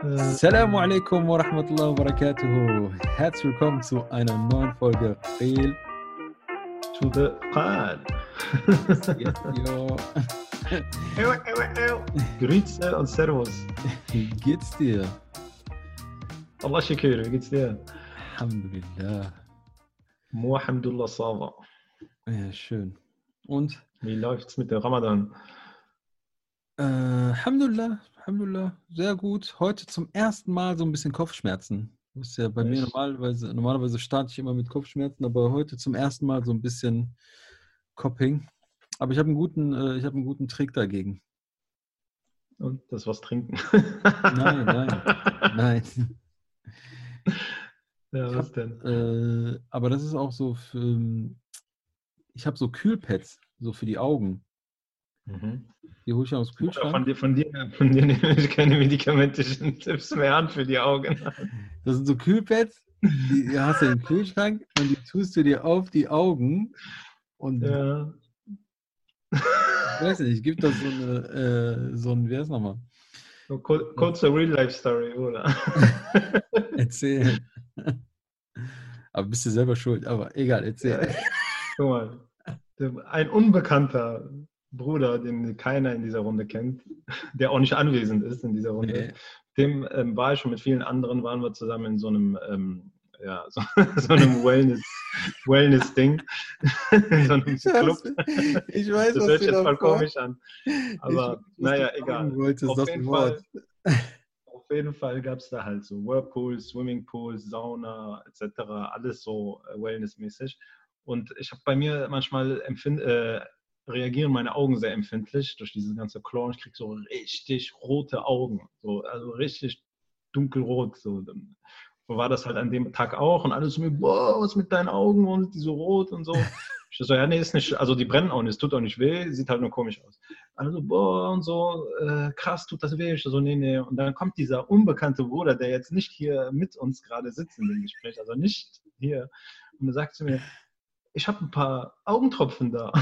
Assalamu alaikum wa rahmatullahi wa barakatuhu. Herzlich willkommen zu einer neuen Folge Real to the. Jo. Grüße und Servus. Wie geht's dir? Allah shakir, wie geht's dir? Alhamdulillah. Mo alhamdulillah sava. Ja, schön. Und? Wie läuft's mit der Ramadan? Äh, Alhamdulillah, Alhamdulillah, sehr gut. Heute zum ersten Mal so ein bisschen Kopfschmerzen. Das ist ja bei mir Echt? normalerweise, normalerweise starte ich immer mit Kopfschmerzen, aber heute zum ersten Mal so ein bisschen Copping. Aber ich habe einen guten, äh, ich habe einen guten Trick dagegen. Und das was trinken? Nein, nein, nein. Ja, was hab, denn? äh, aber das ist auch so für, ähm, ich habe so Kühlpads, so für die Augen. Mhm. Die hole ich aus dem Oder Von Kühlschrank. dir, von dir, von dir nehme ich keine medikamentischen Tipps mehr an für die Augen. Das sind so Kühlpads, die hast du im Kühlschrank und die tust du dir auf die Augen. Und Ja. ich weiß nicht, gibt das so eine, äh, so ein, wer ist nochmal? So kur- kurze Real-Life-Story, oder? Erzähl. Aber bist du selber schuld, aber egal, erzähl. Guck mal, ein unbekannter Bruder, den keiner in dieser Runde kennt, der auch nicht anwesend ist in dieser Runde, Nee. dem ähm, war ich schon mit vielen anderen, waren wir zusammen in so einem, ähm, ja, so, so einem Wellness, Wellness-Ding, in so einem Ich Club. ich weiß Das was hört sich jetzt voll komisch an. Ich Aber was naja, egal. Wolltest, Auf jeden Wort. Auf jeden Fall gab es da halt so Whirlpools, Swimmingpools, Sauna etc. Alles so äh, wellnessmäßig. Und ich habe bei mir manchmal empfind, äh, reagieren meine Augen sehr empfindlich durch dieses ganze Chlor. Ich kriege so richtig rote Augen, so, also richtig dunkelrot. So. Dann so war das halt an dem Tag auch und alle zu mir, boah, was mit deinen Augen und die so rot und so. Ich so, ja, nee, ist nicht, also die brennen auch nicht, es tut auch nicht weh, sieht halt nur komisch aus. Alle so, boah, und so, äh, krass, tut das weh? Ich so, nee, nee. Und dann kommt dieser unbekannte Bruder, der jetzt nicht hier mit uns gerade sitzt in dem Gespräch, also nicht hier. Und er sagt zu mir, ich habe ein paar Augentropfen da.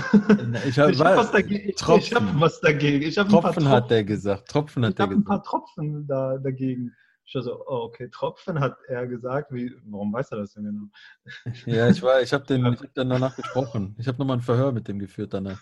Ich habe Ich habe was dagegen. Ich Tropfen. habe was dagegen. Ich habe ein paar Tropfen hat Tropfen. der gesagt. Tropfen hat Ich habe ein paar. Tropfen da, dagegen. Ich war so, oh, okay, Tropfen hat er gesagt. Wie, warum weiß er das denn genau? Ja, ich war, ich habe den, ich hab dann danach gesprochen. Ich habe nochmal ein Verhör mit dem geführt danach.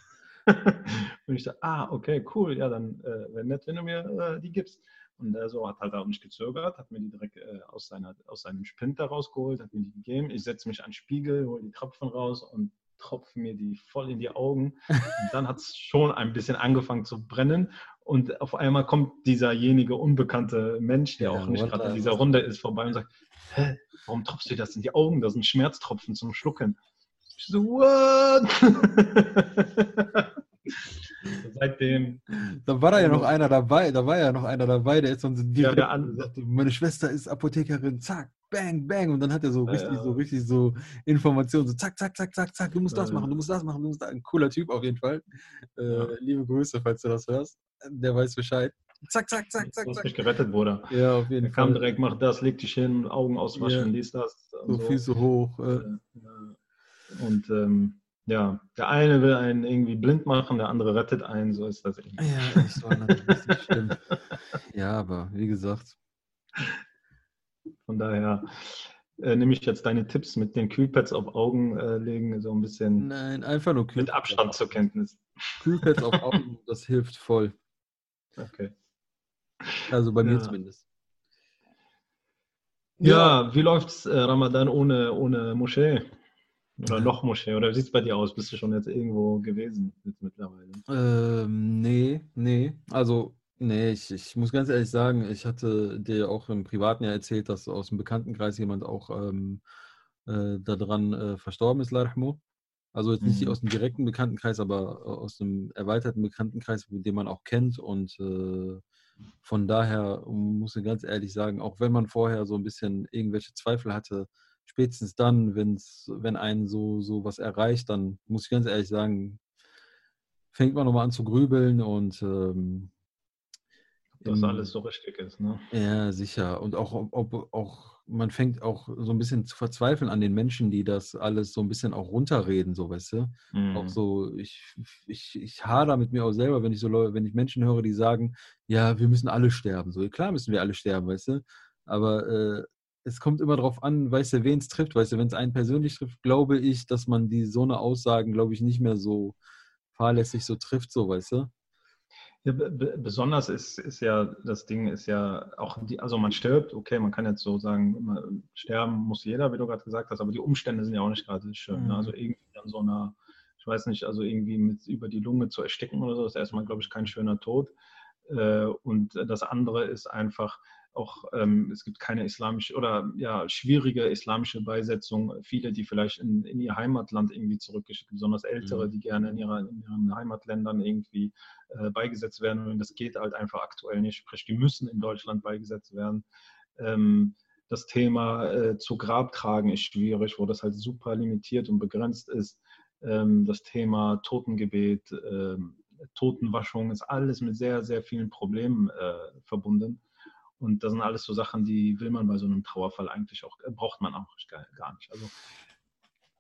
Und ich so, ah, okay, cool, ja, dann äh, wäre nett, wenn du mir äh, die gibst. Und er so hat halt auch nicht gezögert, hat mir die direkt äh, aus, seiner, aus seinem Spind da rausgeholt, hat mir die gegeben. Ich setze mich an den Spiegel, hole die Tropfen raus und tropfe mir die voll in die Augen. Und dann hat es schon ein bisschen angefangen zu brennen. Und auf einmal kommt dieserjenige unbekannte Mensch, der Ja, auch nicht gerade in dieser Runde ist, vorbei und sagt, hä, warum tropfst du dir das in die Augen? Das sind Schmerztropfen zum Schlucken. Ich so, what? Seitdem, Da war da ja noch einer dabei, da war ja noch einer dabei, der ist dann so direkt der andere- sagte, meine Schwester ist Apothekerin, zack, bang, bang. Und dann hat er so Ja, richtig, ja. so richtig so Informationen, so zack, zack, zack, zack, zack, du musst das Ja, machen, ja. du musst das machen, du musst das. Ein cooler Typ auf jeden Fall. Äh, Ja. Liebe Grüße, falls du das hörst. Der weiß Bescheid. Zack, zack, zack, du zack, hast zack. mich gerettet, Bruder. Ja, auf jeden Er kam Fall. direkt, mach das, leg dich hin, Augen auswaschen, Ja. dies, das. so und Füße hoch. Äh, Und ähm, ja, der eine will einen irgendwie blind machen, der andere rettet einen, so ist das eben. ja, echt, war natürlich schlimm. Ja, aber wie gesagt, Von daher äh, nehme ich jetzt deine Tipps mit den Kühlpads auf Augen äh, legen, so ein bisschen nein, einfach nur mit Abstand zur Kenntnis. Kühlpads auf Augen, das hilft voll. Okay. Also bei mir Ja. zumindest. Ja, wie läuft's äh, Ramadan ohne, ohne Moschee? Oder noch Moschee? Oder wie sieht's bei dir aus? Bist du schon jetzt irgendwo gewesen jetzt mittlerweile? Ähm, nee, nee. Also, nee, ich, ich muss ganz ehrlich sagen, ich hatte dir auch im Privaten ja erzählt, dass aus dem Bekanntenkreis jemand auch ähm, äh, daran äh, verstorben ist, Larahmu. Also jetzt nicht Mhm. aus dem direkten Bekanntenkreis, aber äh, aus dem erweiterten Bekanntenkreis, den man auch kennt. Und äh, von daher muss ich ganz ehrlich sagen, auch wenn man vorher so ein bisschen irgendwelche Zweifel hatte, spätestens dann, wenn's, wenn einen so, so was erreicht, dann muss ich ganz ehrlich sagen, fängt man nochmal an zu grübeln und ähm, dass alles so richtig ist. Ne? Ja, sicher. Und auch, ob, auch, man fängt auch so ein bisschen zu verzweifeln an den Menschen, die das alles so ein bisschen auch runterreden, so weißt du. Mhm. Auch so, ich, ich, ich hader mit mir auch selber, wenn ich so Leute, wenn ich Menschen höre, die sagen, ja, wir müssen alle sterben. So, klar müssen wir alle sterben, weißt du. Aber äh, es kommt immer darauf an, weißt du, wen es trifft, weißt du, wenn es einen persönlich trifft, glaube ich, dass man die so eine Aussagen, glaube ich, nicht mehr so fahrlässig so trifft, so, weißt du. Ja, besonders ist, ist ja, das Ding ist ja auch, die, also man stirbt, okay, man kann jetzt so sagen, sterben muss jeder, wie du gerade gesagt hast, aber die Umstände sind ja auch nicht gerade schön. Mhm. Ne? Also irgendwie an so einer, ich weiß nicht, also irgendwie mit über die Lunge zu ersticken oder so, ist erstmal, glaube ich, kein schöner Tod. Äh, und das andere ist einfach, auch ähm, es gibt keine islamische oder ja schwierige islamische Beisetzung. Viele, die vielleicht in, in ihr Heimatland irgendwie zurückgeschickt, besonders Ältere, mhm. die gerne in, ihrer, in ihren Heimatländern irgendwie äh, beigesetzt werden. Und das geht halt einfach aktuell nicht. Sprich, die müssen in Deutschland beigesetzt werden. Ähm, das Thema äh, zu Grabtragen ist schwierig, wo das halt super limitiert und begrenzt ist. Ähm, das Thema Totengebet, äh, Totenwaschung ist alles mit sehr, sehr vielen Problemen äh, verbunden. Und das sind alles so Sachen, die will man bei so einem Trauerfall eigentlich auch, äh, braucht man auch gar nicht. Also,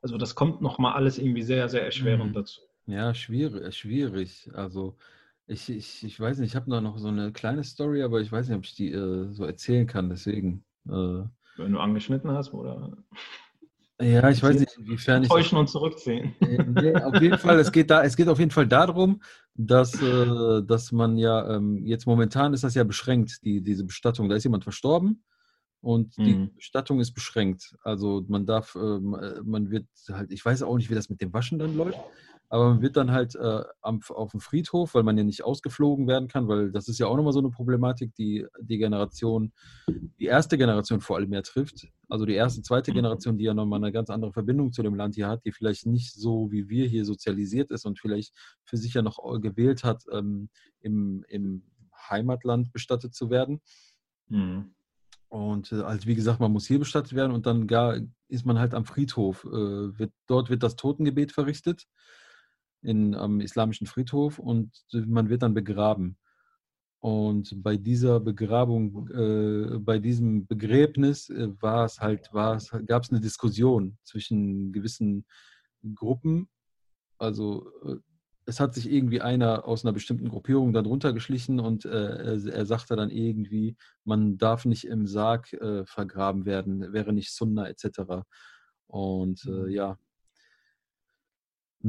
also das kommt nochmal alles irgendwie sehr, sehr erschwerend mhm. dazu. Ja, schwierig, äh, schwierig. Also ich, ich, ich weiß nicht, ich habe noch so eine kleine Story, aber ich weiß nicht, ob ich die äh, so erzählen kann, deswegen. Äh, Wenn du angeschnitten hast, oder? Ja, ich weiß nicht, inwiefern ich. Täuschen und zurückziehen. Nee, auf jeden Fall, es geht, da, es geht auf jeden Fall darum, dass, äh, dass man ja, ähm, jetzt momentan ist das ja beschränkt, die, diese Bestattung. Da ist jemand verstorben und die mhm. Bestattung ist beschränkt. Also man darf, äh, man wird halt, ich weiß auch nicht, wie das mit dem Waschen dann läuft, aber man wird dann halt äh, am, auf dem Friedhof, weil man ja nicht ausgeflogen werden kann, weil das ist ja auch nochmal so eine Problematik, die die Generation, die erste Generation vor allem mehr trifft. Also die erste, zweite. Generation, die ja nochmal eine ganz andere Verbindung zu dem Land hier hat, die vielleicht nicht so wie wir hier sozialisiert ist und vielleicht für sich ja noch gewählt hat, ähm, im, im Heimatland bestattet zu werden. Mhm. Und äh, also wie gesagt, man muss hier bestattet werden und dann gar ist man halt am Friedhof. Äh, wird, dort wird das Totengebet verrichtet in, am islamischen Friedhof und man wird dann begraben. Und bei dieser Begrabung, äh, bei diesem Begräbnis äh, war es halt, war es, gab es eine Diskussion zwischen gewissen Gruppen. Also äh, es hat sich irgendwie einer aus einer bestimmten Gruppierung dann runtergeschlichen und äh, er, er, sagte dann irgendwie, man darf nicht im Sarg äh, vergraben werden, wäre nicht Sunna etc. Und äh, mhm. ja,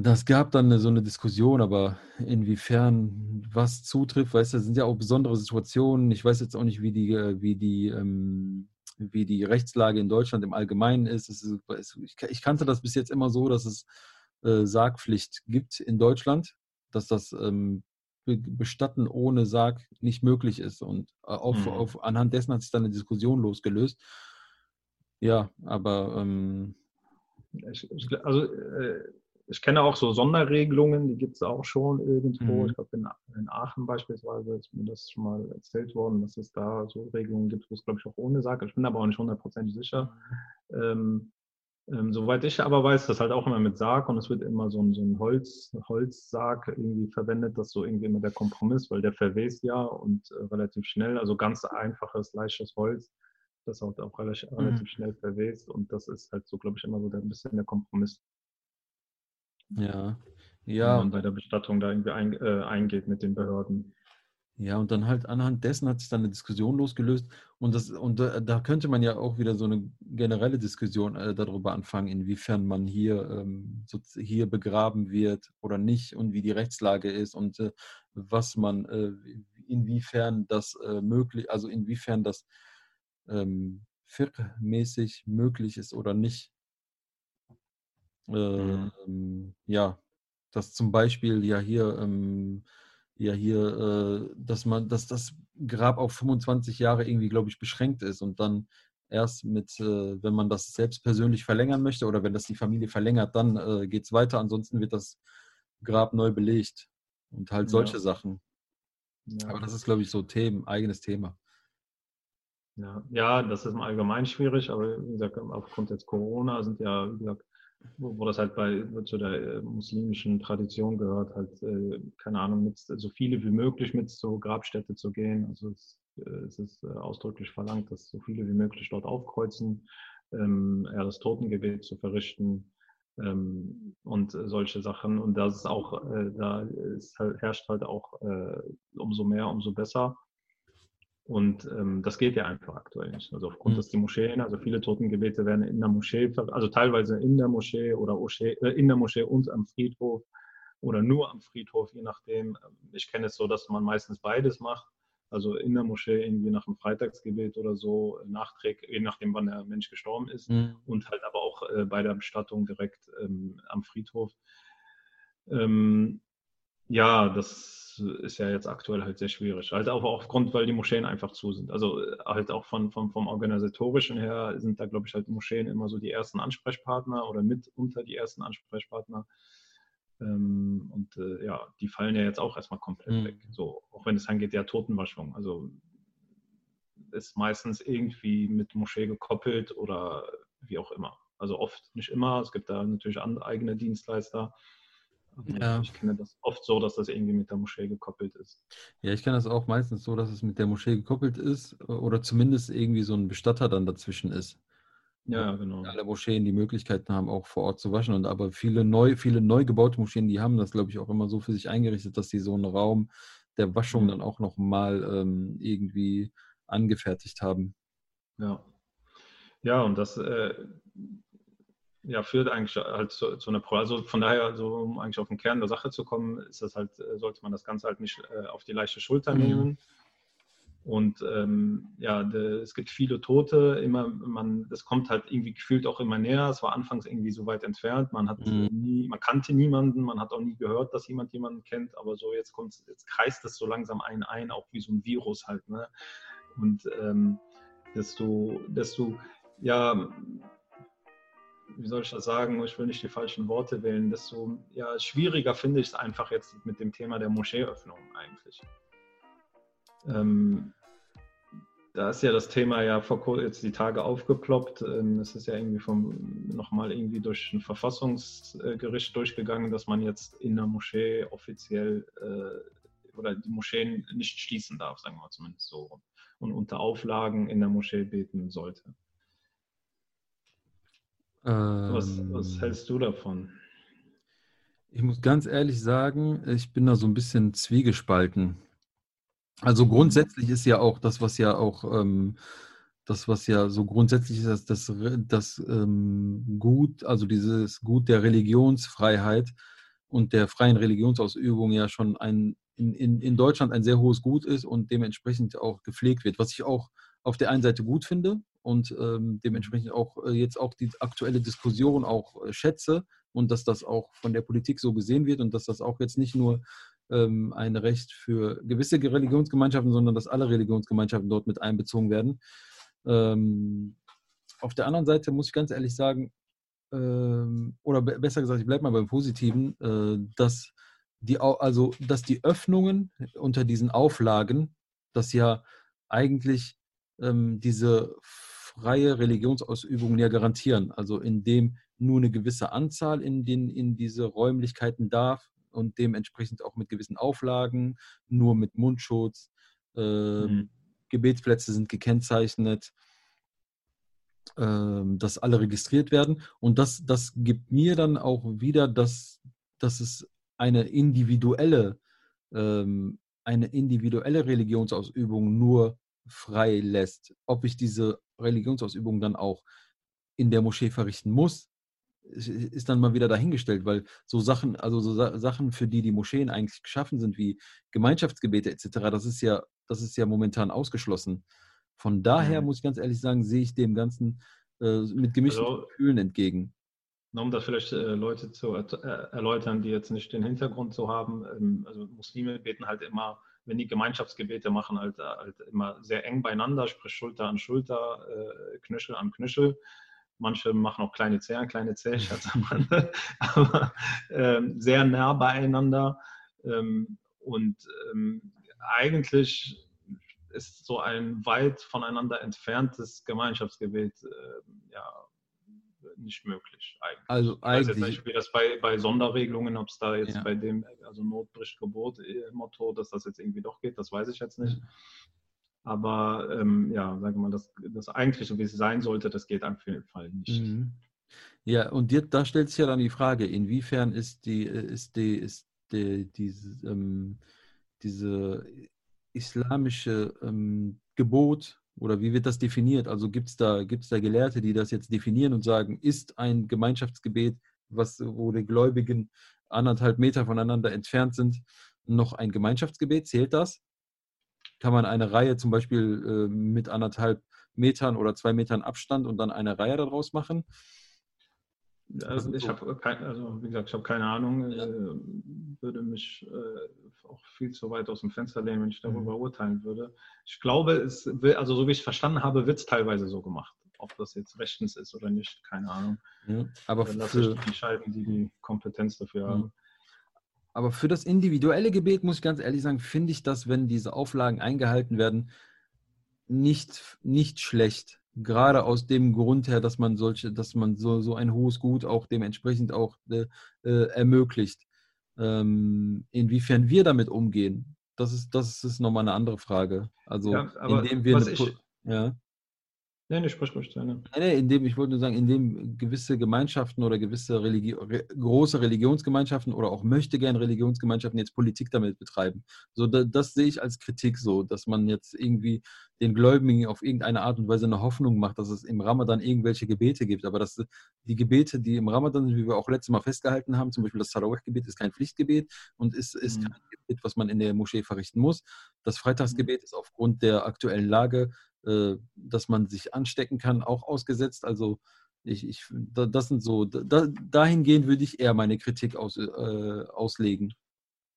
das gab dann so eine Diskussion, aber inwiefern was zutrifft, weißt du, das sind ja auch besondere Situationen. Ich weiß jetzt auch nicht, wie die, äh, wie die, ähm, wie die Rechtslage in Deutschland im Allgemeinen ist. ist ich kannte das bis jetzt immer so, dass es äh, Sargpflicht gibt in Deutschland, dass das ähm, Bestatten ohne Sarg nicht möglich ist. Und äh, auf, mhm. auf, anhand dessen hat sich dann eine Diskussion losgelöst. Ja, aber ähm, ich, ich, also äh, ich kenne auch so Sonderregelungen, die gibt es auch schon irgendwo. Mhm. Ich glaube, in, in, Aachen beispielsweise ist mir das schon mal erzählt worden, dass es da so Regelungen gibt, wo es, glaube ich, auch ohne Sarg. Ich bin aber auch nicht hundertprozentig sicher. Ähm, ähm, soweit ich aber weiß, das halt auch immer mit Sarg und es wird immer so ein, so ein Holz, Holzsarg irgendwie verwendet, das ist so irgendwie immer der Kompromiss, weil der verwest ja und äh, relativ schnell, also ganz einfaches, leichtes Holz, das auch, auch relativ, mhm. relativ schnell verwest und das ist halt so, glaube ich, immer so der, ein bisschen der Kompromiss. Ja, ja. Wenn man bei der Bestattung da irgendwie ein, äh, eingeht mit den Behörden. Ja, und dann halt anhand dessen hat sich dann eine Diskussion losgelöst. Und, das, und da, da könnte man ja auch wieder so eine generelle Diskussion äh, darüber anfangen, inwiefern man hier, ähm, so, hier begraben wird oder nicht und wie die Rechtslage ist und äh, was man, äh, inwiefern das äh, möglich, also inwiefern das ähm, mäßig möglich ist oder nicht. Mhm. Ähm, ja, dass zum Beispiel ja hier, ähm, ja hier, äh, dass man, dass das Grab auf 25 Jahre irgendwie, glaube ich, beschränkt ist und dann erst mit, äh, wenn man das selbst persönlich verlängern möchte oder wenn das die Familie verlängert, dann äh, geht es weiter. Ansonsten wird das Grab neu belegt und halt solche ja. Sachen. Ja. Aber das ist, glaube ich, so Themen, eigenes Thema. Ja. ja, das ist im Allgemeinen schwierig, aber wie gesagt, aufgrund jetzt Corona sind ja, wie gesagt, wo, wo, das halt bei zu der äh, muslimischen Tradition gehört, halt, äh, keine Ahnung, mit, so viele wie möglich mit zur Grabstätte zu gehen. Also es, äh, es ist äh, ausdrücklich verlangt, dass so viele wie möglich dort aufkreuzen, ähm, ja, das Totengebet zu verrichten ähm, und solche Sachen. Und das ist auch, äh, da ist halt, herrscht halt auch äh, umso mehr, umso besser. Und ähm, das geht ja einfach aktuell nicht. Also aufgrund, mhm. dass die Moscheen, also viele Totengebete werden in der Moschee, also teilweise in der Moschee oder äh, in der Moschee und am Friedhof oder nur am Friedhof, je nachdem. Ich kenne es so, dass man meistens beides macht. Also in der Moschee irgendwie nach dem Freitagsgebet oder so, nachträglich, je nachdem, wann der Mensch gestorben ist. Mhm. Und halt aber auch äh, bei der Bestattung direkt ähm, am Friedhof. Ähm, ja, das ist ja jetzt aktuell halt sehr schwierig. Halt auch aufgrund, weil die Moscheen einfach zu sind. Also äh, halt auch von, von, vom Organisatorischen her sind da, glaube ich, halt Moscheen immer so die ersten Ansprechpartner oder mitunter die ersten Ansprechpartner. Ähm, und äh, ja, die fallen ja jetzt auch erstmal komplett mhm. weg. So, auch wenn es angeht, ja, Totenwaschung. Also ist meistens irgendwie mit Moschee gekoppelt oder wie auch immer. Also oft, nicht immer. Es gibt da natürlich eigene Dienstleister. Ja. Ich kenne das oft so, dass das irgendwie mit der Moschee gekoppelt ist. Ja, ich kenne das auch meistens so, dass es mit der Moschee gekoppelt ist oder zumindest irgendwie so ein Bestatter dann dazwischen ist. Ja, genau. Alle Moscheen die Möglichkeiten haben, auch vor Ort zu waschen. Und aber viele neu, viele neu gebaute Moscheen, die haben das, glaube ich, auch immer so für sich eingerichtet, dass sie so einen Raum der Waschung mhm. dann auch nochmal ähm, irgendwie angefertigt haben. Ja. Ja, und das äh, ja, führt eigentlich halt zu, zu einer Pro. Also von daher, also, um eigentlich auf den Kern der Sache zu kommen, ist das halt, äh, sollte man das Ganze halt nicht äh, auf die leichte Schulter mhm. nehmen. Und ähm, ja, de, es gibt viele Tote, immer, man, das kommt halt irgendwie gefühlt auch immer näher. Es war anfangs irgendwie so weit entfernt. Man hat mhm. nie, man kannte niemanden, man hat auch nie gehört, dass jemand jemanden kennt, aber so jetzt kommt jetzt kreist es so langsam einen ein, auch wie so ein Virus halt. Ne? Und ähm, desto, desto, ja, wie soll ich das sagen, ich will nicht die falschen Worte wählen, desto ja, schwieriger finde ich es einfach jetzt mit dem Thema der Moscheeöffnung eigentlich. Ähm, da ist ja das Thema ja vor jetzt die Tage aufgeploppt. Ähm, es ist ja irgendwie vom nochmal irgendwie durch ein Verfassungsgericht durchgegangen, dass man jetzt in der Moschee offiziell äh, oder die Moscheen nicht schließen darf, sagen wir zumindest so, und unter Auflagen in der Moschee beten sollte. Was, was ähm. hältst du davon? Ich muss ganz ehrlich sagen, ich bin da so ein bisschen zwiegespalten. Also grundsätzlich ist ja auch das, was ja auch ähm, das, was ja so grundsätzlich ist, das, das ähm, Gut, also dieses Gut der Religionsfreiheit und der freien Religionsausübung ja schon ein, in, in, in Deutschland ein sehr hohes Gut ist und dementsprechend auch gepflegt wird, was ich auch auf der einen Seite gut finde und ähm, dementsprechend auch äh, jetzt auch die aktuelle Diskussion auch äh, schätze und dass das auch von der Politik so gesehen wird und dass das auch jetzt nicht nur ähm, ein Recht für gewisse Religionsgemeinschaften, sondern dass alle Religionsgemeinschaften dort mit einbezogen werden. Ähm, auf der anderen Seite muss ich ganz ehrlich sagen, ähm, oder besser gesagt, ich bleibe mal beim Positiven, äh, dass die, also, dass die Öffnungen unter diesen Auflagen, das ja eigentlich ähm, diese freie Religionsausübung ja garantieren. Also indem nur eine gewisse Anzahl in, den, in diese Räumlichkeiten darf und dementsprechend auch mit gewissen Auflagen, nur mit Mundschutz. Äh, mhm. Gebetsplätze sind gekennzeichnet, äh, dass alle registriert werden. Und das, das gibt mir dann auch wieder, dass, dass es eine individuelle, ähm, eine individuelle Religionsausübung nur frei lässt. Ob ich diese Religionsausübung dann auch in der Moschee verrichten muss, ist dann mal wieder dahingestellt, weil so Sachen, also so Sachen, für die die Moscheen eigentlich geschaffen sind, wie Gemeinschaftsgebete etc., das ist ja, das ist ja momentan ausgeschlossen. Von daher mhm. muss ich ganz ehrlich sagen, sehe ich dem Ganzen äh, mit gemischten also, Gefühlen entgegen. Um das vielleicht äh, Leute zu er erläutern, die jetzt nicht den Hintergrund so haben, ähm, also Muslime beten halt immer wenn die Gemeinschaftsgebete machen, halt, halt immer sehr eng beieinander, sprich Schulter an Schulter, äh, Knöchel an Knöchel. Manche machen auch kleine Zehen, kleine Zehen, aber ähm, sehr nah beieinander. Ähm, und ähm, eigentlich ist so ein weit voneinander entferntes Gemeinschaftsgebet äh, ja, nicht möglich eigentlich. Also ich weiß jetzt nicht, wie das bei, bei Sonderregelungen, ob es da jetzt ja. bei dem, also Not bricht Gebot äh, Motto, dass das jetzt irgendwie doch geht, das weiß ich jetzt nicht. Aber ähm, ja, sage mal, das, das eigentlich so wie es sein sollte, das geht auf jeden Fall nicht. Mhm. Ja, und dir, da stellt sich ja dann die Frage, inwiefern ist die, ist die, ist die, diese, ähm, diese islamische ähm, Gebot oder wie wird das definiert? Also gibt es da, gibt's da Gelehrte, die das jetzt definieren und sagen, ist ein Gemeinschaftsgebet, was, wo die Gläubigen anderthalb Meter voneinander entfernt sind, noch ein Gemeinschaftsgebet? Zählt das? Kann man eine Reihe zum Beispiel äh, mit anderthalb Metern oder zwei Metern Abstand und dann eine Reihe daraus machen? Also ich habe kein, also wie gesagt, ich habe keine Ahnung. Ja. Äh, würde mich äh, auch viel zu weit aus dem Fenster lehnen, wenn ich darüber mhm. urteilen würde. Ich glaube, es will, also so wie ich es verstanden habe, wird es teilweise so gemacht. Ob das jetzt rechtens ist oder nicht, keine Ahnung. Ja, aber Dann lasse ich die entscheiden, die die Kompetenz dafür mhm. haben. Aber für das individuelle Gebet muss ich ganz ehrlich sagen, finde ich das, wenn diese Auflagen eingehalten werden, nicht, nicht schlecht gerade aus dem Grund her, dass man solche, dass man so, so ein hohes Gut auch dementsprechend auch äh, äh, ermöglicht. Ähm, inwiefern wir damit umgehen, das ist, das ist nochmal eine andere Frage. Also ja, indem wir eine, ich, ja. Nee, nee, sprich ruhig zu Nee, nee, indem, ich wollte nur sagen, indem gewisse Gemeinschaften oder gewisse Religio re große Religionsgemeinschaften oder auch möchte gern Religionsgemeinschaften jetzt Politik damit betreiben. So, da, das sehe ich als Kritik so, dass man jetzt irgendwie den Gläubigen auf irgendeine Art und Weise eine Hoffnung macht, dass es im Ramadan irgendwelche Gebete gibt. Aber dass die Gebete, die im Ramadan, wie wir auch letztes Mal festgehalten haben, zum Beispiel das Tarawih-Gebet ist kein Pflichtgebet und ist, ist mhm. kein Gebet, was man in der Moschee verrichten muss. Das Freitagsgebet mhm. ist aufgrund der aktuellen Lage dass man sich anstecken kann, auch ausgesetzt. Also ich, ich das sind so, da, dahingehend würde ich eher meine Kritik aus, äh, auslegen.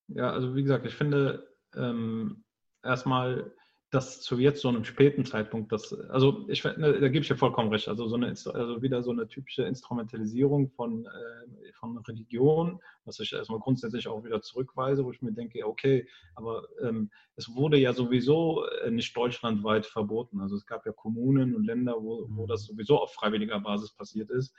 Ja, also wie gesagt, ich finde ähm, erstmal das zu jetzt so einem späten Zeitpunkt, das, also ich ne, da gebe ich dir vollkommen recht, also so eine, also wieder so eine typische Instrumentalisierung von, äh, von Religion, was ich erstmal grundsätzlich auch wieder zurückweise, wo ich mir denke, okay, aber ähm, es wurde ja sowieso äh, nicht deutschlandweit verboten. Also es gab ja Kommunen und Länder, wo, wo das mhm. sowieso auf freiwilliger Basis passiert ist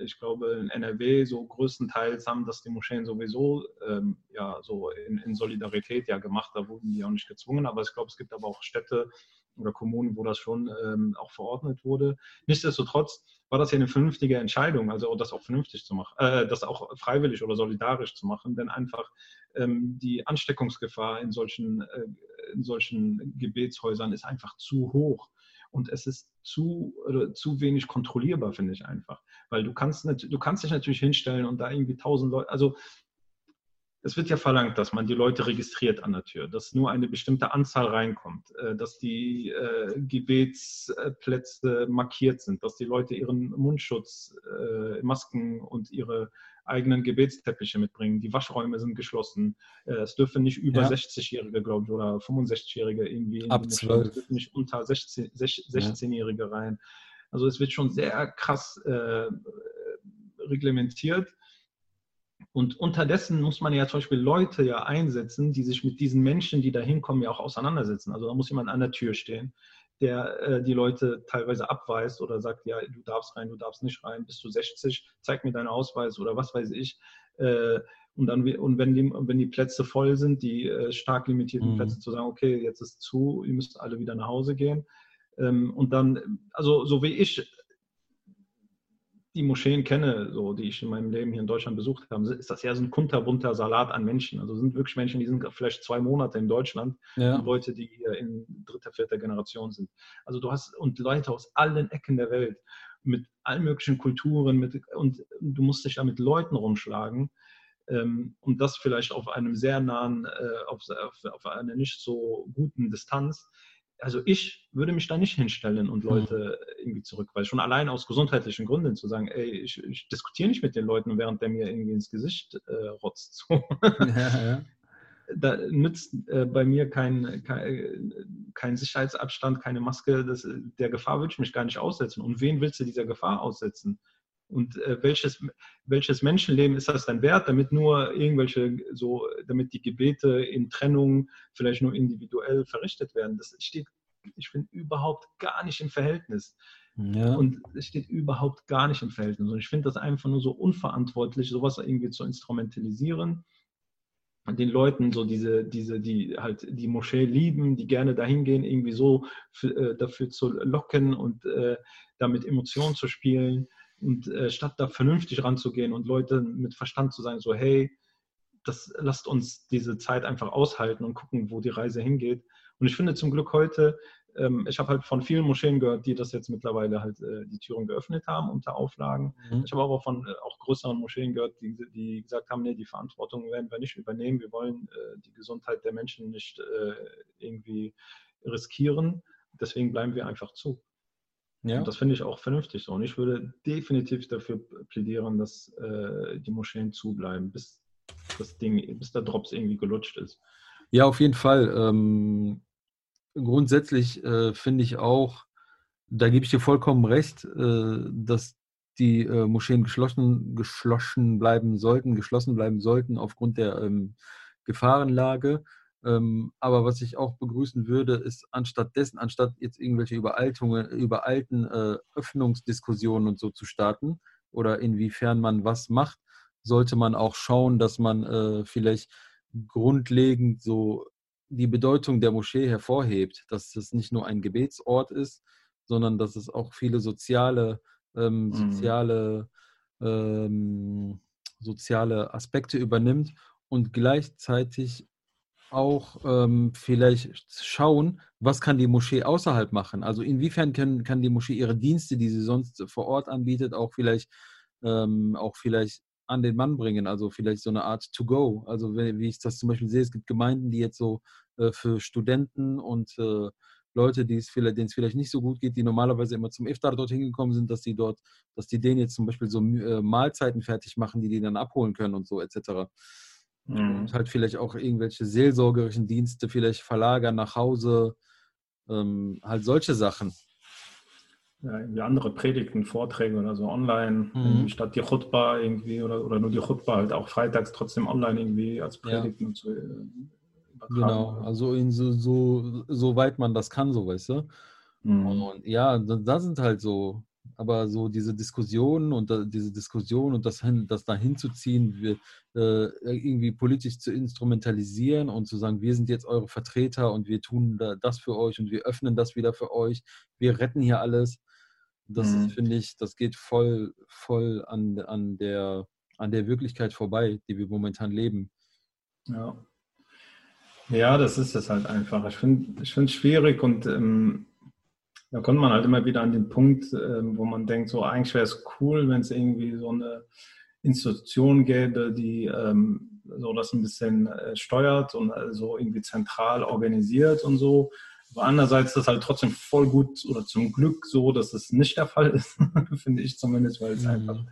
ich glaube, in NRW so größtenteils haben das die Moscheen sowieso ähm, ja so in, in, Solidarität ja gemacht. Da wurden die auch nicht gezwungen. Aber ich glaube, es gibt aber auch Städte oder Kommunen, wo das schon ähm, auch verordnet wurde. Nichtsdestotrotz war das ja eine vernünftige Entscheidung, also das auch vernünftig zu machen, äh, das auch freiwillig oder solidarisch zu machen, denn einfach ähm, die Ansteckungsgefahr in solchen, äh, in solchen Gebetshäusern ist einfach zu hoch und es ist zu, zu wenig kontrollierbar, finde ich einfach. Weil du kannst, du kannst dich natürlich hinstellen und da irgendwie tausend Leute, also es wird ja verlangt, dass man die Leute registriert an der Tür, dass nur eine bestimmte Anzahl reinkommt, äh, dass die äh, Gebetsplätze markiert sind, dass die Leute ihren Mundschutz, äh, Masken und ihre eigenen Gebetsteppiche mitbringen. Die Waschräume sind geschlossen. Es dürfen nicht über ja. 60-Jährige, glaube ich, oder 65-Jährige irgendwie. Ab 12. Es dürfen nicht unter 16, 16-Jährige rein. Also es wird schon sehr krass äh, reglementiert. Und unterdessen muss man ja zum Beispiel Leute ja einsetzen, die sich mit diesen Menschen, die da hinkommen, ja auch auseinandersetzen. Also da muss jemand an der Tür stehen, der äh, die Leute teilweise abweist oder sagt, ja, du darfst rein, du darfst nicht rein, bist du 60, zeig mir deinen Ausweis oder was weiß ich. Äh, und, dann, und wenn, die, wenn die Plätze voll sind, die äh, stark limitierten mhm. Plätze, zu sagen, okay, jetzt ist zu, ihr müsst alle wieder nach Hause gehen. Ähm, und dann, also so wie ich die Moscheen kenne, so, die ich in meinem Leben hier in Deutschland besucht habe, ist das ja so ein kunterbunter Salat an Menschen. Also sind wirklich Menschen, die sind vielleicht zwei Monate in Deutschland ja. Leute, die in dritter, vierter Generation sind. Also du hast und Leute aus allen Ecken der Welt mit allen möglichen Kulturen mit, und du musst dich da mit Leuten rumschlagen ähm, und das vielleicht auf einem sehr nahen, äh, auf, auf, auf einer nicht so guten Distanz also ich würde mich da nicht hinstellen und hm. Leute irgendwie zurückweisen. Schon allein aus gesundheitlichen Gründen zu sagen, ey, ich, ich diskutiere nicht mit den Leuten, während der mir irgendwie ins Gesicht äh, rotzt. So. Ja, ja. Da nützt äh, bei mir kein, kein, kein, Sicherheitsabstand, keine Maske. Das, der Gefahr würde ich mich gar nicht aussetzen. Und wen willst du dieser Gefahr aussetzen? Und äh, welches, welches Menschenleben ist das dann wert, damit nur irgendwelche, so, damit die Gebete in Trennung vielleicht nur individuell verrichtet werden? Das steht, ich finde, überhaupt gar nicht im Verhältnis. Ja. Und es steht überhaupt gar nicht im Verhältnis. Und ich finde das einfach nur so unverantwortlich, sowas irgendwie zu instrumentalisieren den Leuten so diese, diese, die halt die Moschee lieben, die gerne dahin gehen, irgendwie so für, äh, dafür zu locken und äh, damit Emotionen zu spielen und äh, statt da vernünftig ranzugehen und Leute mit Verstand zu sagen, so hey, das lasst uns diese Zeit einfach aushalten und gucken, wo die Reise hingeht. Und ich finde zum Glück heute ähm, ich habe halt von vielen Moscheen gehört, die das jetzt mittlerweile halt äh, die Türen geöffnet haben unter Auflagen. Mhm. Ich habe aber von äh, auch größeren Moscheen gehört, die, die gesagt haben, nee, die Verantwortung werden wir nicht übernehmen. Wir wollen äh, die Gesundheit der Menschen nicht äh, irgendwie riskieren. Deswegen bleiben wir einfach zu. Ja. Und das finde ich auch vernünftig so. Und ich würde definitiv dafür plädieren, dass äh, die Moscheen zubleiben, bis das Ding, bis der Drops irgendwie gelutscht ist. Ja, auf jeden Fall. Ähm, grundsätzlich äh, finde ich auch, da gebe ich dir vollkommen recht, äh, dass die äh, Moscheen geschlossen, geschlossen bleiben sollten, geschlossen bleiben sollten aufgrund der ähm, Gefahrenlage. Ähm, aber was ich auch begrüßen würde, ist anstatt dessen, anstatt jetzt irgendwelche Überaltungen, überalten äh, Öffnungsdiskussionen und so zu starten oder inwiefern man was macht, sollte man auch schauen, dass man äh, vielleicht grundlegend so die Bedeutung der Moschee hervorhebt, dass es nicht nur ein Gebetsort ist, sondern dass es auch viele soziale, ähm, mhm. soziale, ähm, soziale Aspekte übernimmt und gleichzeitig auch ähm, vielleicht schauen, was kann die Moschee außerhalb machen. Also inwiefern können, kann die Moschee ihre Dienste, die sie sonst vor Ort anbietet, auch vielleicht, ähm, auch vielleicht an den Mann bringen. Also vielleicht so eine Art To-Go. Also wie ich das zum Beispiel sehe, es gibt Gemeinden, die jetzt so äh, für Studenten und äh, Leute, die es vielleicht, denen es vielleicht nicht so gut geht, die normalerweise immer zum Iftar dort hingekommen sind, dass die dort, dass die denen jetzt zum Beispiel so äh, Mahlzeiten fertig machen, die die dann abholen können und so etc. Mhm. Und halt vielleicht auch irgendwelche seelsorgerischen Dienste vielleicht verlagern nach Hause, ähm, halt solche Sachen ja, irgendwie andere Predigten, Vorträge oder so online, mhm. statt die Chutba irgendwie oder, oder nur die Chutba halt auch freitags trotzdem online irgendwie als Predigten ja. zu äh, übertragen. Genau, also in so, so, so weit man das kann, so weißt du. Mhm. Und ja, da sind halt so, aber so diese Diskussionen und da, diese Diskussion und das, das da hinzuziehen, wir, äh, irgendwie politisch zu instrumentalisieren und zu sagen, wir sind jetzt eure Vertreter und wir tun da, das für euch und wir öffnen das wieder für euch, wir retten hier alles. Das mhm. finde ich, das geht voll, voll an, an, der, an der Wirklichkeit vorbei, die wir momentan leben. Ja. Ja, das ist es halt einfach. Ich finde es schwierig und ähm, da kommt man halt immer wieder an den Punkt, ähm, wo man denkt, so eigentlich wäre es cool, wenn es irgendwie so eine Institution gäbe, die ähm, so das ein bisschen äh, steuert und äh, so irgendwie zentral organisiert und so. Aber andererseits ist das halt trotzdem voll gut oder zum Glück so, dass es nicht der Fall ist, finde ich zumindest, weil es mhm. einfach